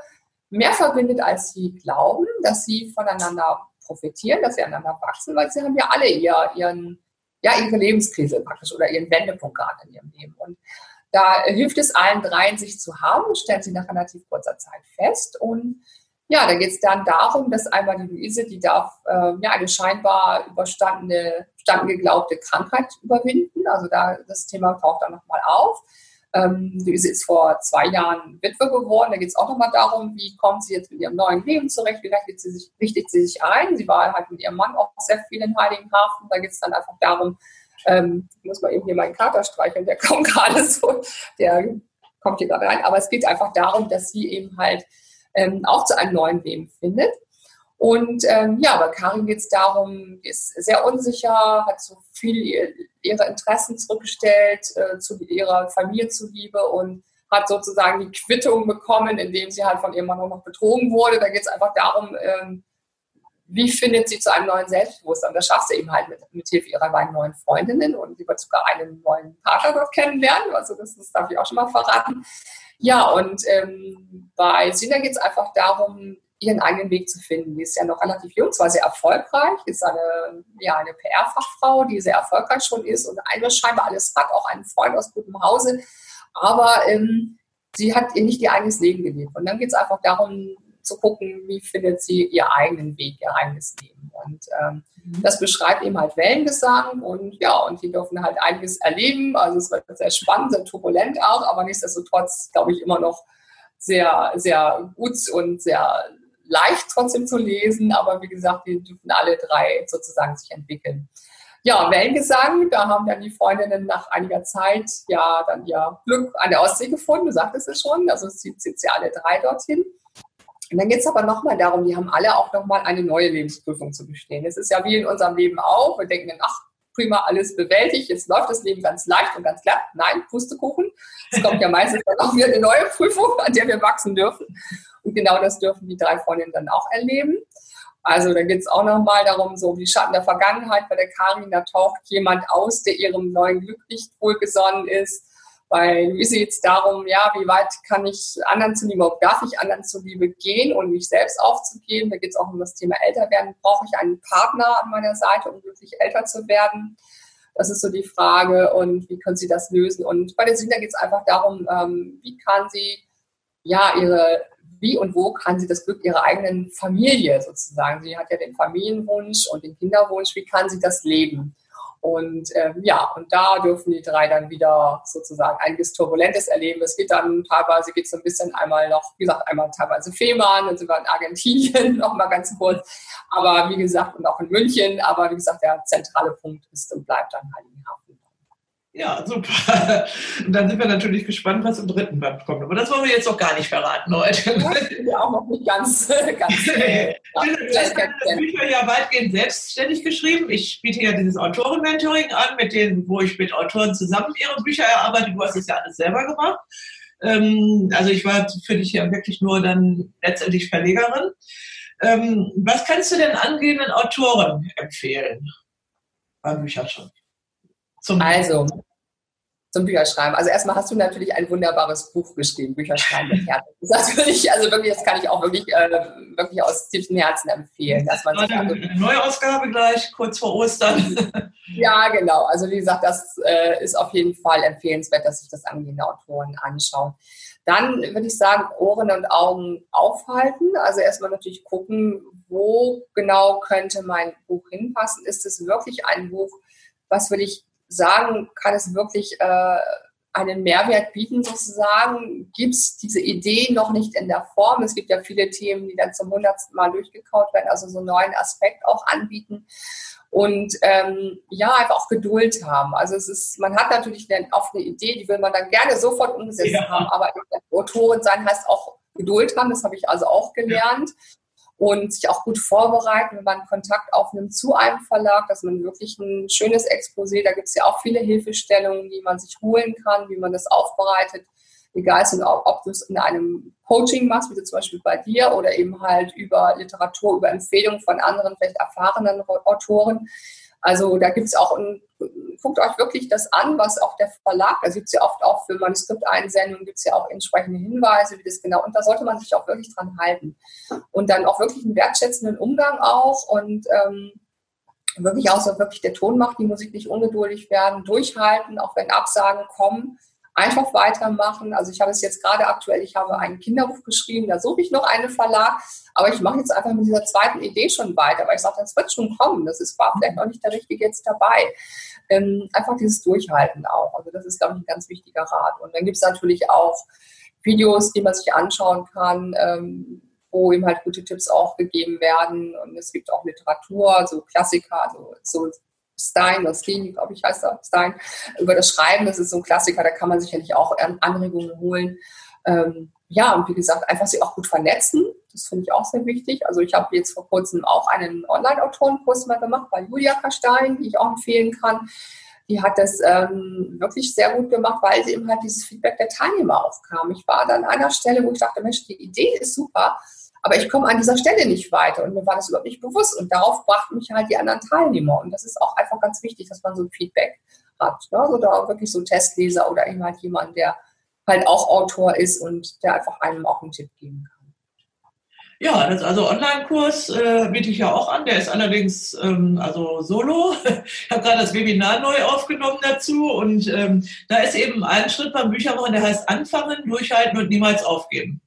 mehr verbindet, als sie glauben, dass sie voneinander profitieren, dass sie einander wachsen, weil sie haben ja alle ihr, ihren, ja, ihre Lebenskrise praktisch oder ihren Wendepunkt gerade in ihrem Leben. Und da hilft es allen dreien, sich zu haben, stellen sie nach relativ kurzer Zeit fest. Und ja, da geht es dann darum, dass einmal die Luise, die darf äh, ja, eine scheinbar überstandene, überstanden geglaubte Krankheit überwinden. Also da das Thema taucht dann nochmal auf. Ähm, Luise ist vor zwei Jahren Witwe geworden. Da geht es auch nochmal darum, wie kommt sie jetzt mit ihrem neuen Leben zurecht, wie richtet sie sich, richtet sie sich ein. Sie war halt mit ihrem Mann auch sehr viel in Heiligenhafen. Da geht es dann einfach darum, ähm, muss man eben hier meinen Kater streicheln, der kommt gerade so, der kommt hier gerade rein. Aber es geht einfach darum, dass sie eben halt ähm, auch zu einem neuen Leben findet. Und ähm, ja, bei Karin geht es darum, ist sehr unsicher, hat so viel ihre Interessen zurückgestellt äh, zu ihrer Familie zuliebe und hat sozusagen die Quittung bekommen, indem sie halt von ihrem Mann auch noch betrogen wurde. Da geht es einfach darum, ähm, wie findet sie zu einem neuen Selbstbewusstsein? Das schafft sie eben halt mit, mit Hilfe ihrer beiden neuen Freundinnen und wird sogar einen neuen Partner dort kennenlernen. Also das, das darf ich auch schon mal verraten. Ja, und ähm, bei Sina geht es einfach darum, ihren eigenen Weg zu finden. Die ist ja noch relativ jung, zwar sehr erfolgreich, ist eine, ja, eine PR-Fachfrau, die sehr erfolgreich schon ist und eigentlich scheinbar alles hat, auch einen Freund aus gutem Hause. Aber ähm, sie hat ihr nicht ihr eigenes Leben gelebt. Und dann geht es einfach darum, zu gucken, wie findet sie ihr eigenen Weg, ihr eigenes Leben. Und ähm, mhm. das beschreibt eben halt Wellengesang und ja, und die dürfen halt einiges erleben. Also es wird sehr spannend, sehr turbulent auch, aber nichtsdestotrotz, glaube ich, immer noch sehr, sehr gut und sehr leicht trotzdem zu lesen. Aber wie gesagt, die dürfen alle drei sozusagen sich entwickeln. Ja, Wellengesang, da haben dann die Freundinnen nach einiger Zeit ja dann ihr Glück an der Ostsee gefunden, du sagtest es schon, also es zieht sie alle drei dorthin. Und dann geht es aber nochmal darum, die haben alle auch nochmal eine neue Lebensprüfung zu bestehen. Es ist ja wie in unserem Leben auch, wir denken, ach, prima, alles bewältigt, jetzt läuft das Leben ganz leicht und ganz klar. Nein, Pustekuchen. Es kommt ja meistens dann auch wieder eine neue Prüfung, an der wir wachsen dürfen. Und genau das dürfen die drei Freundinnen dann auch erleben. Also da geht es auch nochmal darum, so wie Schatten der Vergangenheit bei der Karin, da taucht jemand aus, der ihrem neuen Glück nicht wohlgesonnen ist. Bei Luise geht es darum, ja, wie weit kann ich anderen zuliebe, darf ich anderen zuliebe gehen und mich selbst aufzugeben. Da geht es auch um das Thema Älterwerden. Brauche ich einen Partner an meiner Seite, um wirklich älter zu werden? Das ist so die Frage und wie können sie das lösen? Und bei der Sina geht es einfach darum, ähm, wie kann sie ja ihre wie und wo kann sie das Glück ihrer eigenen Familie sozusagen, sie hat ja den Familienwunsch und den Kinderwunsch, wie kann sie das leben? Und ähm, ja, und da dürfen die drei dann wieder sozusagen einiges Turbulentes erleben. Es geht dann teilweise, geht so ein bisschen einmal noch, wie gesagt, einmal teilweise Fehmarn, dann sind wir in Argentinien noch mal ganz kurz. Aber wie gesagt, und auch in München. Aber wie gesagt, der zentrale Punkt ist und bleibt dann Heiligenhafen. Ja, super. Und dann sind wir natürlich gespannt, was im dritten Band kommt. Aber das wollen wir jetzt noch gar nicht verraten heute. Das sind ja auch noch nicht ganz. ganz äh, ja, Bücher ja weitgehend selbstständig geschrieben. Ich biete ja dieses Autoren-Mentoring an, mit denen, wo ich mit Autoren zusammen ihre Bücher erarbeite. Du hast es ja alles selber gemacht. Ähm, also ich war für dich ja wirklich nur dann letztendlich Verlegerin. Ähm, was kannst du denn angehenden Autoren empfehlen beim Bücherschreiben? Zum also, zum Bücherschreiben. Also erstmal hast du natürlich ein wunderbares Buch geschrieben, Bücherschreiben mit Herzen. Das ist natürlich, also wirklich, das kann ich auch wirklich, äh, wirklich aus tiefstem Herzen empfehlen. Dass man also, eine Neuausgabe gleich, kurz vor Ostern. ja, genau. Also wie gesagt, das äh, ist auf jeden Fall empfehlenswert, dass sich das angehende Autoren anschauen. Dann würde ich sagen, Ohren und Augen aufhalten. Also erstmal natürlich gucken, wo genau könnte mein Buch hinpassen. Ist es wirklich ein Buch, was will ich sagen, kann es wirklich äh, einen Mehrwert bieten sozusagen? Gibt es diese Idee noch nicht in der Form? Es gibt ja viele Themen, die dann zum hundertsten Mal durchgekaut werden, also so einen neuen Aspekt auch anbieten. Und ähm, ja, einfach auch Geduld haben. Also es ist, man hat natürlich eine, oft eine Idee, die will man dann gerne sofort umgesetzt ja. haben, aber Autorin sein heißt auch Geduld haben, das habe ich also auch gelernt. Ja und sich auch gut vorbereiten, wenn man Kontakt aufnimmt zu einem Verlag, dass man wirklich ein schönes Exposé, da gibt es ja auch viele Hilfestellungen, die man sich holen kann, wie man das aufbereitet, egal ob du es in einem Coaching machst, wie zum Beispiel bei dir, oder eben halt über Literatur, über Empfehlungen von anderen, vielleicht erfahrenen Autoren. Also da gibt es auch, ein, guckt euch wirklich das an, was auch der Verlag, da gibt es ja oft auch für Manuskripteinsendungen, gibt es ja auch entsprechende Hinweise, wie das genau, und da sollte man sich auch wirklich dran halten. Und dann auch wirklich einen wertschätzenden Umgang auch und ähm, wirklich auch so wirklich der Ton macht, die Musik nicht ungeduldig werden, durchhalten, auch wenn Absagen kommen einfach weitermachen. Also ich habe es jetzt gerade aktuell, ich habe ein Kinderbuch geschrieben, da suche ich noch einen Verlag, aber ich mache jetzt einfach mit dieser zweiten Idee schon weiter, weil ich sage, das wird schon kommen, das ist war vielleicht noch nicht der Richtige jetzt dabei. Ähm, einfach dieses Durchhalten auch. Also das ist, glaube ich, ein ganz wichtiger Rat. Und dann gibt es natürlich auch Videos, die man sich anschauen kann, ähm, wo eben halt gute Tipps auch gegeben werden. Und es gibt auch Literatur, so Klassiker, so, so Stein oder Stein, glaube ich, heißt er, Stein, über das Schreiben. Das ist so ein Klassiker, da kann man sicherlich auch Anregungen holen. Ähm, ja, und wie gesagt, einfach sich auch gut vernetzen. Das finde ich auch sehr wichtig. Also ich habe jetzt vor kurzem auch einen Online-Autorenkurs mal gemacht bei Julia Kastein, die ich auch empfehlen kann. Die hat das ähm, wirklich sehr gut gemacht, weil sie eben halt dieses Feedback der Teilnehmer aufkam. Ich war dann an einer Stelle, wo ich dachte, Mensch, die Idee ist super, aber ich komme an dieser Stelle nicht weiter und mir war das überhaupt nicht bewusst. Und darauf brachten mich halt die anderen Teilnehmer. Und das ist auch einfach ganz wichtig, dass man so ein Feedback hat. Ne? Also da wirklich so ein Testleser oder eben halt jemand, der halt auch Autor ist und der einfach einem auch einen Tipp geben kann. Ja, das also Online-Kurs äh, biete ich ja auch an. Der ist allerdings ähm, also solo. Ich habe gerade das Webinar neu aufgenommen dazu und ähm, da ist eben ein Schritt beim Büchermachen, der heißt Anfangen, Durchhalten und niemals aufgeben.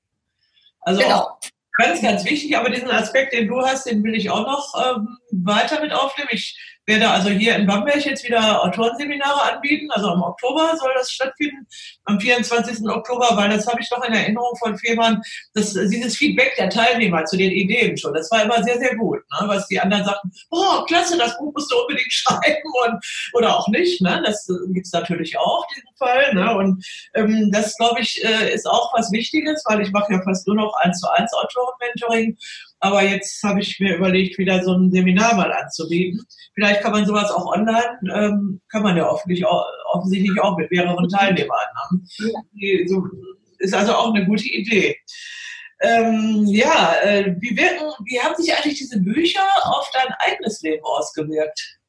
Also genau Ganz, ganz wichtig, aber diesen Aspekt, den du hast, den will ich auch noch ähm, weiter mit aufnehmen. Ich werde also hier in Bamberg jetzt wieder Autorenseminare anbieten. Also im Oktober soll das stattfinden, am 24. Oktober, weil das habe ich noch in Erinnerung von Fehmarn, dass dieses Feedback der Teilnehmer zu den Ideen schon, das war immer sehr, sehr gut. Ne? Was die anderen sagten, oh, klasse, das Buch musst du unbedingt schreiben und, oder auch nicht. Ne? Das gibt's natürlich auch, diesen Fall. Ne? Und ähm, das, glaube ich, äh, ist auch was Wichtiges, weil ich mache ja fast nur noch eins zu eins Autoren-Mentoring aber jetzt habe ich mir überlegt, wieder so ein Seminar mal anzubieten. Vielleicht kann man sowas auch online, ähm, kann man ja offensichtlich auch, offensichtlich auch mit mehreren Teilnehmern. Ne? So, ist also auch eine gute Idee. Ähm, ja, äh, wie, wirken, wie haben sich eigentlich diese Bücher auf dein eigenes Leben ausgewirkt?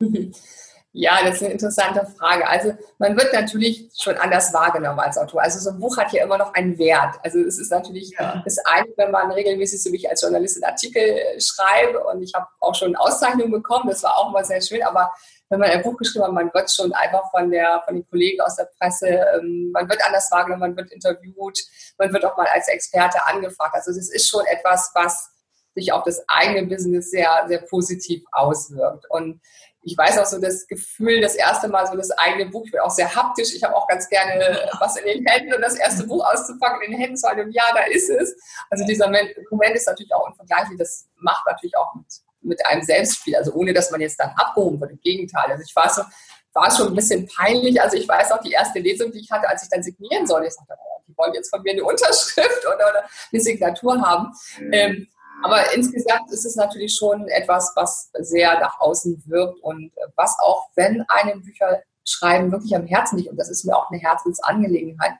Ja, das ist eine interessante Frage. Also man wird natürlich schon anders wahrgenommen als Autor. Also so ein Buch hat ja immer noch einen Wert. Also es ist natürlich ja. das eine, wenn man regelmäßig so wie ich als Journalistin Artikel schreibe und ich habe auch schon Auszeichnungen bekommen, das war auch mal sehr schön, aber wenn man ein Buch geschrieben hat, man wird schon einfach von, der, von den Kollegen aus der Presse, ähm, man wird anders wahrgenommen, man wird interviewt, man wird auch mal als Experte angefragt. Also das ist schon etwas, was sich auf das eigene Business sehr, sehr positiv auswirkt. Und ich weiß auch so das Gefühl, das erste Mal so das eigene Buch, ich bin auch sehr haptisch, ich habe auch ganz gerne was in den Händen und das erste Buch auszupacken, in den Händen zu halten, ja, da ist es. Also dieser Moment ist natürlich auch unvergleichlich, das macht natürlich auch mit, mit einem selbst viel, also ohne, dass man jetzt dann abgehoben wird, im Gegenteil. Also ich war so, war schon ein bisschen peinlich, also ich weiß auch, die erste Lesung, die ich hatte, als ich dann signieren sollte, ich sagte, oh, die wollen jetzt von mir eine Unterschrift oder, oder eine Signatur haben. Mhm. Ähm, aber insgesamt ist es natürlich schon etwas, was sehr nach außen wirkt und was auch, wenn einem Bücher schreiben wirklich am Herzen liegt, und das ist mir auch eine Herzensangelegenheit,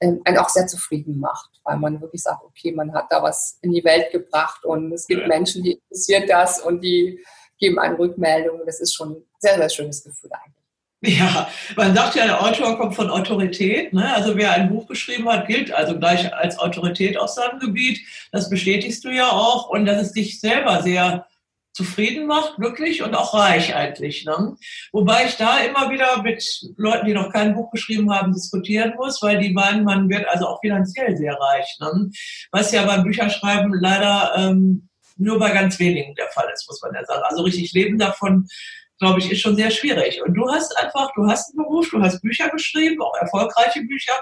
ähm, einen auch sehr zufrieden macht, weil man wirklich sagt, okay, man hat da was in die Welt gebracht und es gibt Menschen, die interessiert das und die geben eine Rückmeldung. Das ist schon ein sehr, sehr schönes Gefühl eigentlich. Ja, man sagt ja, der Autor kommt von Autorität. Ne? Also wer ein Buch geschrieben hat, gilt also gleich als Autorität auf seinem Gebiet. Das bestätigst du ja auch und dass es dich selber sehr zufrieden macht, glücklich und auch reich eigentlich. Ne? Wobei ich da immer wieder mit Leuten, die noch kein Buch geschrieben haben, diskutieren muss, weil die meinen, man wird also auch finanziell sehr reich. Ne? Was ja beim Bücherschreiben leider ähm, nur bei ganz wenigen der Fall ist, muss man ja sagen. Also richtig leben davon glaube ich, ist schon sehr schwierig. Und du hast einfach, du hast einen Beruf, du hast Bücher geschrieben, auch erfolgreiche Bücher,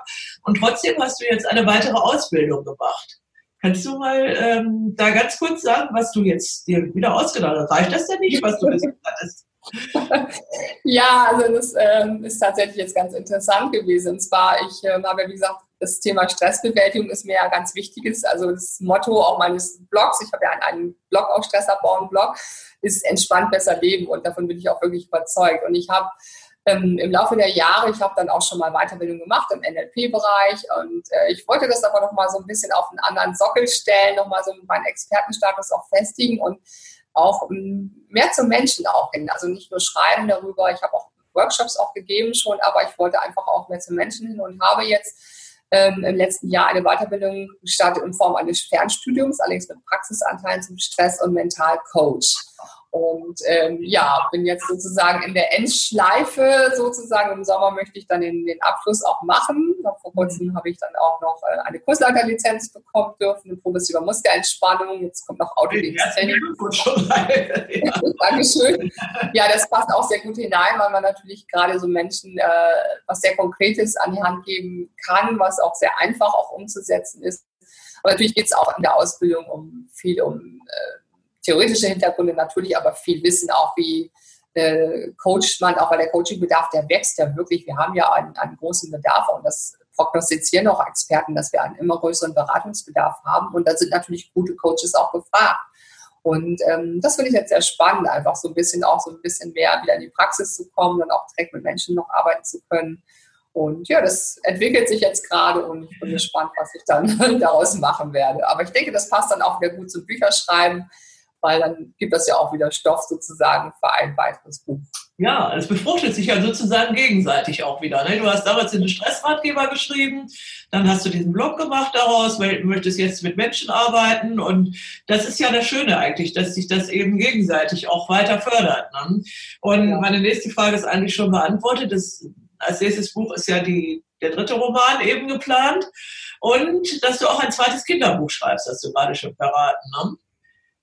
und trotzdem hast du jetzt eine weitere Ausbildung gemacht. Kannst du mal ähm, da ganz kurz sagen, was du jetzt dir wieder ausgedacht hast? Reicht das denn nicht, was du bisher hattest? ja, also das ähm, ist tatsächlich jetzt ganz interessant gewesen. Und zwar, ich ähm, habe wie gesagt, das Thema Stressbewältigung ist mir ja ganz wichtiges. Also das Motto auch meines Blogs, ich habe ja einen, einen Blog auch Stressabbau Blog, ist entspannt besser leben und davon bin ich auch wirklich überzeugt. Und ich habe ähm, im Laufe der Jahre, ich habe dann auch schon mal Weiterbildung gemacht im NLP-Bereich und äh, ich wollte das aber noch mal so ein bisschen auf einen anderen Sockel stellen, noch mal so meinen Expertenstatus auch festigen und auch ähm, mehr zum Menschen auch hin. Also nicht nur schreiben darüber, ich habe auch Workshops auch gegeben schon, aber ich wollte einfach auch mehr zum Menschen hin und habe jetzt ähm, im letzten Jahr eine Weiterbildung gestartet in Form eines Fernstudiums, allerdings mit Praxisanteilen zum Stress- und Mentalcoach. Und ähm, ja, bin jetzt sozusagen in der Endschleife sozusagen. Im Sommer möchte ich dann den, den Abschluss auch machen. Vor kurzem habe ich dann auch noch äh, eine Kursleiterlizenz bekommen dürfen, eine progressive Muskelentspannung. Jetzt kommt noch Autodidaktik. Ja. Dankeschön. Ja, das passt auch sehr gut hinein, weil man natürlich gerade so Menschen äh, was sehr Konkretes an die Hand geben kann, was auch sehr einfach auch umzusetzen ist. Aber natürlich geht es auch in der Ausbildung um viel um äh, theoretische Hintergründe natürlich, aber viel Wissen auch, wie äh, coacht man, auch weil der Coachingbedarf, der wächst ja wirklich. Wir haben ja einen, einen großen Bedarf und das prognostizieren auch Experten, dass wir einen immer größeren Beratungsbedarf haben. Und da sind natürlich gute Coaches auch gefragt. Und ähm, das finde ich jetzt sehr spannend, einfach so ein bisschen auch so ein bisschen mehr wieder in die Praxis zu kommen und auch direkt mit Menschen noch arbeiten zu können. Und ja, das entwickelt sich jetzt gerade und ich bin gespannt, was ich dann daraus machen werde. Aber ich denke, das passt dann auch wieder gut zum Bücherschreiben weil dann gibt das ja auch wieder Stoff sozusagen für ein weiteres Buch. Ja, es befruchtet sich ja sozusagen gegenseitig auch wieder. Ne? Du hast damals den Stressratgeber geschrieben, dann hast du diesen Blog gemacht daraus, weil du möchtest jetzt mit Menschen arbeiten und das ist ja das Schöne eigentlich, dass sich das eben gegenseitig auch weiter fördert. Ne? Und ja. meine nächste Frage ist eigentlich schon beantwortet. Das, als nächstes Buch ist ja die der dritte Roman eben geplant. Und dass du auch ein zweites Kinderbuch schreibst, hast du gerade schon verraten. Ne?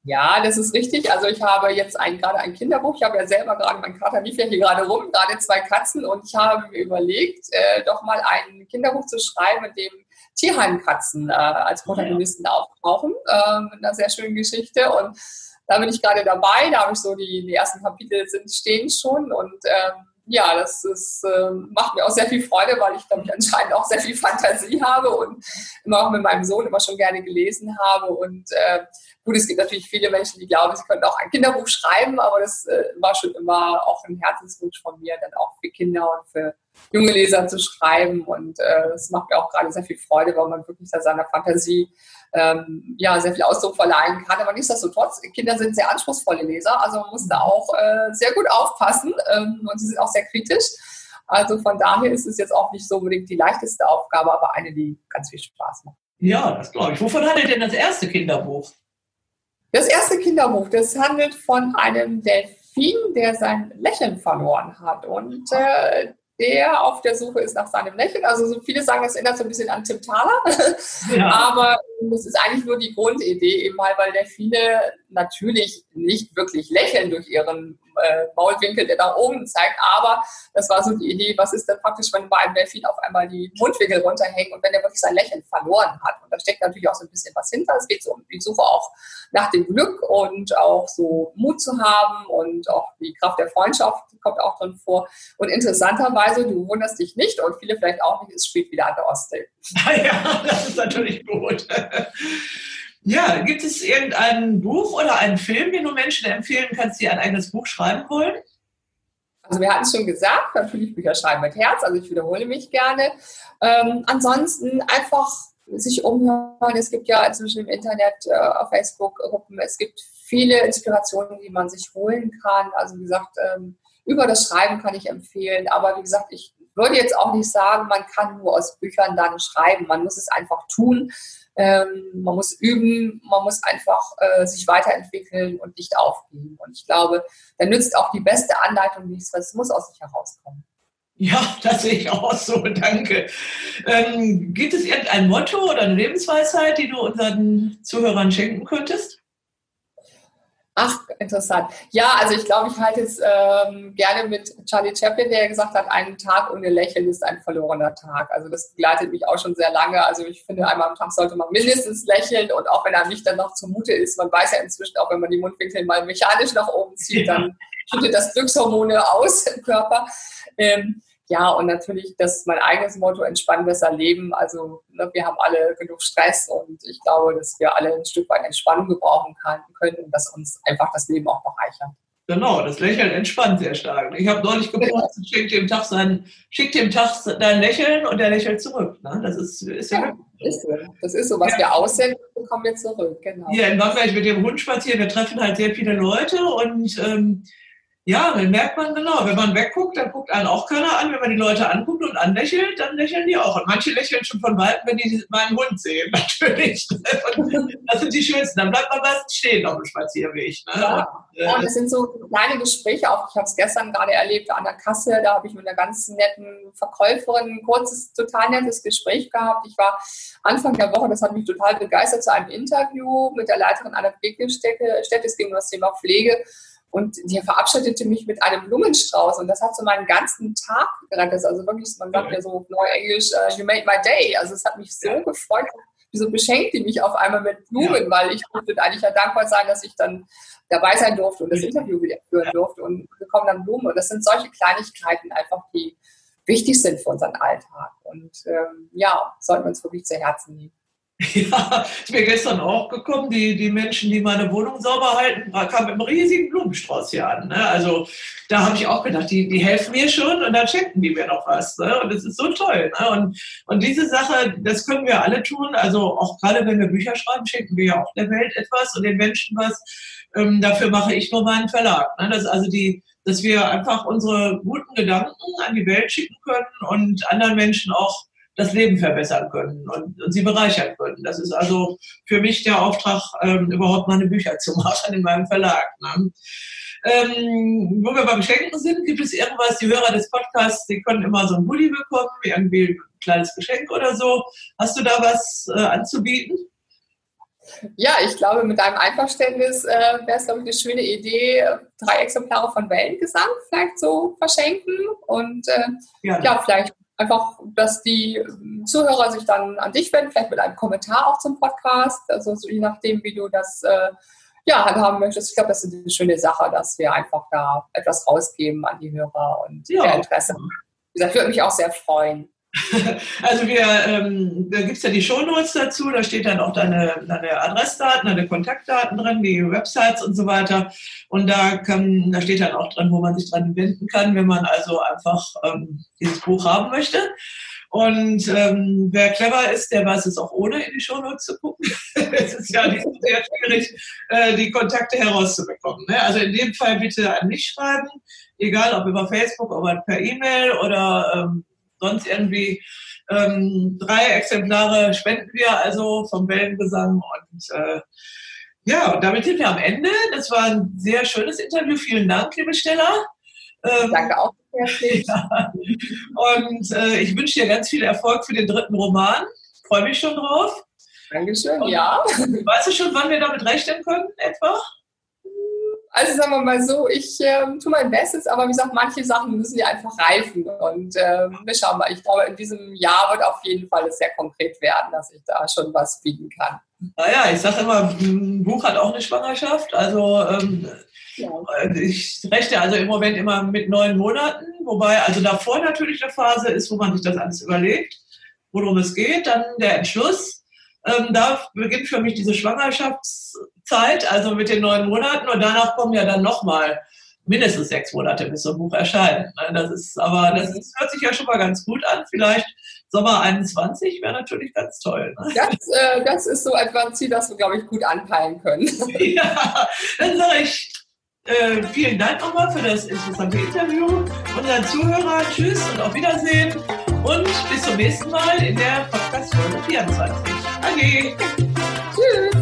Ja, das ist richtig. Also ich habe jetzt ein, gerade ein Kinderbuch. Ich habe ja selber gerade, mein Kater lief ja hier gerade rum, gerade zwei Katzen. Und ich habe mir überlegt, äh, doch mal ein Kinderbuch zu schreiben, in dem Tierheimkatzen äh, als Protagonisten ja. auftauchen. Äh, mit einer sehr schönen Geschichte. Und da bin ich gerade dabei. Da habe ich so die, die ersten Kapitel sind stehen schon. Und ähm, ja, das ist, äh, macht mir auch sehr viel Freude, weil ich, glaube ich, anscheinend auch sehr viel Fantasie habe und immer auch mit meinem Sohn immer schon gerne gelesen habe. Und äh, gut, es gibt natürlich viele Menschen, die glauben, sie könnten auch ein Kinderbuch schreiben, aber das äh, war schon immer auch ein Herzenswunsch von mir, dann auch für Kinder und für junge Leser zu schreiben. Und es äh, macht mir auch gerade sehr viel Freude, weil man wirklich da seiner Fantasie ähm, ja, sehr viel Ausdruck verleihen kann. Aber nichtsdestotrotz, Kinder sind sehr anspruchsvolle Leser, also man muss da auch äh, sehr gut aufpassen ähm, und sie sind auch sehr kritisch. Also von daher ist es jetzt auch nicht so unbedingt die leichteste Aufgabe, aber eine, die ganz viel Spaß macht. Ja, das glaube ich. Wovon handelt denn das erste Kinderbuch? Das erste Kinderbuch, das handelt von einem Delfin, der sein Lächeln verloren hat. Und äh, der auf der Suche ist nach seinem Lächeln. Also so viele sagen, es erinnert so ein bisschen an Tim Thaler, ja. aber das ist eigentlich nur die Grundidee, eben mal, weil der viele natürlich nicht wirklich lächeln durch ihren äh, Maulwinkel, der da oben zeigt, aber das war so die Idee, was ist denn praktisch, wenn bei einem Delfin auf einmal die Mundwinkel runterhängen und wenn er wirklich sein Lächeln verloren hat. Und da steckt natürlich auch so ein bisschen was hinter. Es geht so um die Suche auch nach dem Glück und auch so Mut zu haben und auch die Kraft der Freundschaft kommt auch drin vor. Und interessanterweise, du wunderst dich nicht und viele vielleicht auch nicht, es spielt wieder an der Ostsee. Ja, das ist natürlich gut. Ja, gibt es irgendein Buch oder einen Film, den du Menschen empfehlen kannst, die ein eigenes Buch schreiben wollen? Also wir hatten es schon gesagt, natürlich Bücher schreiben mit Herz, also ich wiederhole mich gerne. Ähm, ansonsten einfach sich umhören. Es gibt ja inzwischen im Internet, äh, auf Facebook Gruppen, es gibt viele Inspirationen, die man sich holen kann. Also wie gesagt, ähm, über das Schreiben kann ich empfehlen. Aber wie gesagt, ich würde jetzt auch nicht sagen, man kann nur aus Büchern dann schreiben. Man muss es einfach tun. Ähm, man muss üben, man muss einfach äh, sich weiterentwickeln und nicht aufgeben. Und ich glaube, da nützt auch die beste Anleitung nichts, weil es muss aus sich herauskommen. Ja, das sehe ich auch so, danke. Ähm, gibt es irgendein Motto oder eine Lebensweisheit, die du unseren Zuhörern schenken könntest? Ach, interessant. Ja, also ich glaube, ich halte es ähm, gerne mit Charlie Chaplin, der gesagt hat, ein Tag ohne Lächeln ist ein verlorener Tag. Also das begleitet mich auch schon sehr lange. Also ich finde, einmal am Tag sollte man mindestens lächeln und auch wenn er nicht dann noch zumute ist, man weiß ja inzwischen auch, wenn man die Mundwinkel mal mechanisch nach oben zieht, dann schüttet das Glückshormone aus im Körper. Ähm, ja, und natürlich, das ist mein eigenes Motto, entspannen, besser leben. Also ne, wir haben alle genug Stress und ich glaube, dass wir alle ein Stück weit Entspannung gebrauchen kann, können und dass uns einfach das Leben auch bereichert. Genau, das Lächeln entspannt sehr stark. Ich habe neulich gepostet, schick dem Tag sein, schick dem Tag dein Lächeln und der lächelt zurück. Ne? Das ist, ist ja, ja ist so. Das ist so, was ja. wir aussenden, bekommen wir zurück. Genau. Hier in Nordwijk mit dem Hund spazieren, wir treffen halt sehr viele Leute und ähm, ja, dann merkt man genau, wenn man wegguckt, dann guckt einen auch keiner an. Wenn man die Leute anguckt und anlächelt, dann lächeln die auch. Und manche lächeln schon von weitem, wenn die meinen Hund sehen, natürlich. Das sind die schönsten. Dann bleibt man meistens stehen auf dem Spazierweg. Ne? Ja. Und, äh, und es sind so kleine Gespräche auch. Ich habe es gestern gerade erlebt an der Kasse. Da habe ich mit einer ganz netten Verkäuferin ein kurzes, total nettes Gespräch gehabt. Ich war Anfang der Woche, das hat mich total begeistert, zu einem Interview mit der Leiterin einer Begegnungsstätte. Es ging um das Thema Pflege. Und die verabschiedete mich mit einem Blumenstrauß und das hat so meinen ganzen Tag gerettet. Also wirklich, man sagt ja so Neuenglisch, uh, you made my day. Also es hat mich so ja. gefreut. Wieso beschenkt die mich auf einmal mit Blumen? Ja. Weil ich durfte eigentlich ja dankbar sein, dass ich dann dabei sein durfte und das Interview führen durfte und bekomme dann Blumen. Und das sind solche Kleinigkeiten einfach, die wichtig sind für unseren Alltag. Und ähm, ja, sollten wir uns wirklich zu Herzen nehmen. Ja, ist mir gestern auch gekommen, die, die Menschen, die meine Wohnung sauber halten, kamen mit einem riesigen Blumenstrauß hier an. Ne? Also da habe ich auch gedacht, die, die helfen mir schon und dann schenken die mir noch was. Ne? Und das ist so toll. Ne? Und, und diese Sache, das können wir alle tun. Also auch gerade wenn wir Bücher schreiben, schenken wir ja auch der Welt etwas und den Menschen was. Ähm, dafür mache ich nur meinen Verlag. Ne? Das also die, dass wir einfach unsere guten Gedanken an die Welt schicken können und anderen Menschen auch das Leben verbessern können und, und, sie bereichern können. Das ist also für mich der Auftrag, ähm, überhaupt meine Bücher zu machen in meinem Verlag. Ne? Ähm, wo wir beim Schenken sind, gibt es irgendwas, die Hörer des Podcasts, die können immer so ein Bulli bekommen, irgendwie kleines Geschenk oder so. Hast du da was äh, anzubieten? Ja, ich glaube, mit deinem Einverständnis äh, wäre es, glaube ich, eine schöne Idee, drei Exemplare von Wellengesang vielleicht so verschenken und äh, ja. ja, vielleicht einfach, dass die Zuhörer sich dann an dich wenden, vielleicht mit einem Kommentar auch zum Podcast, also so je nachdem, wie du das äh, ja, haben möchtest. Ich glaube, das ist eine schöne Sache, dass wir einfach da etwas rausgeben an die Hörer und ja. der Interesse. Wie gesagt, würde mich auch sehr freuen. Also wir, ähm, da gibt es ja die Shownotes dazu, da steht dann auch deine, deine Adressdaten, deine Kontaktdaten drin, die Websites und so weiter. Und da, kann, da steht dann auch drin, wo man sich dran wenden kann, wenn man also einfach ähm, dieses Buch haben möchte. Und ähm, wer clever ist, der weiß es auch ohne in die Shownotes zu gucken. es ist ja nicht sehr schwierig, äh, die Kontakte herauszubekommen. Ne? Also in dem Fall bitte an mich schreiben, egal ob über Facebook, oder per E-Mail oder ähm, sonst irgendwie. Ähm, drei Exemplare spenden wir also vom Wellengesang und äh, ja, und damit sind wir am Ende. Das war ein sehr schönes Interview. Vielen Dank, liebe Stella. Ähm, Danke auch. Ja. Und äh, ich wünsche dir ganz viel Erfolg für den dritten Roman. Freue mich schon drauf. Dankeschön, und ja. Weißt du schon, wann wir damit rechnen können, etwa? Also sagen wir mal so, ich äh, tue mein Bestes, aber wie gesagt, manche Sachen müssen ja einfach reifen. Und äh, wir schauen mal. Ich glaube, in diesem Jahr wird auf jeden Fall es sehr konkret werden, dass ich da schon was bieten kann. Naja, ich sage immer, ein Buch hat auch eine Schwangerschaft. Also ähm, ja. ich rechne also im Moment immer mit neun Monaten, wobei also davor natürlich eine Phase ist, wo man sich das alles überlegt, worum es geht, dann der Entschluss. Ähm, da beginnt für mich diese Schwangerschaftszeit, also mit den neun Monaten und danach kommen ja dann nochmal mindestens sechs Monate, bis so ein Buch erscheint. Ne? Das ist, aber das ist, hört sich ja schon mal ganz gut an. Vielleicht Sommer 21 wäre natürlich ganz toll. Ne? Das, äh, das ist so etwa ein Ziel, das wir, glaube ich, gut anpeilen können. ja, dann sage ich äh, vielen Dank nochmal für das interessante Interview. Unseren Zuhörern tschüss und auf Wiedersehen und bis zum nächsten Mal in der Podcast-Folge 24. Okay. Tschüss.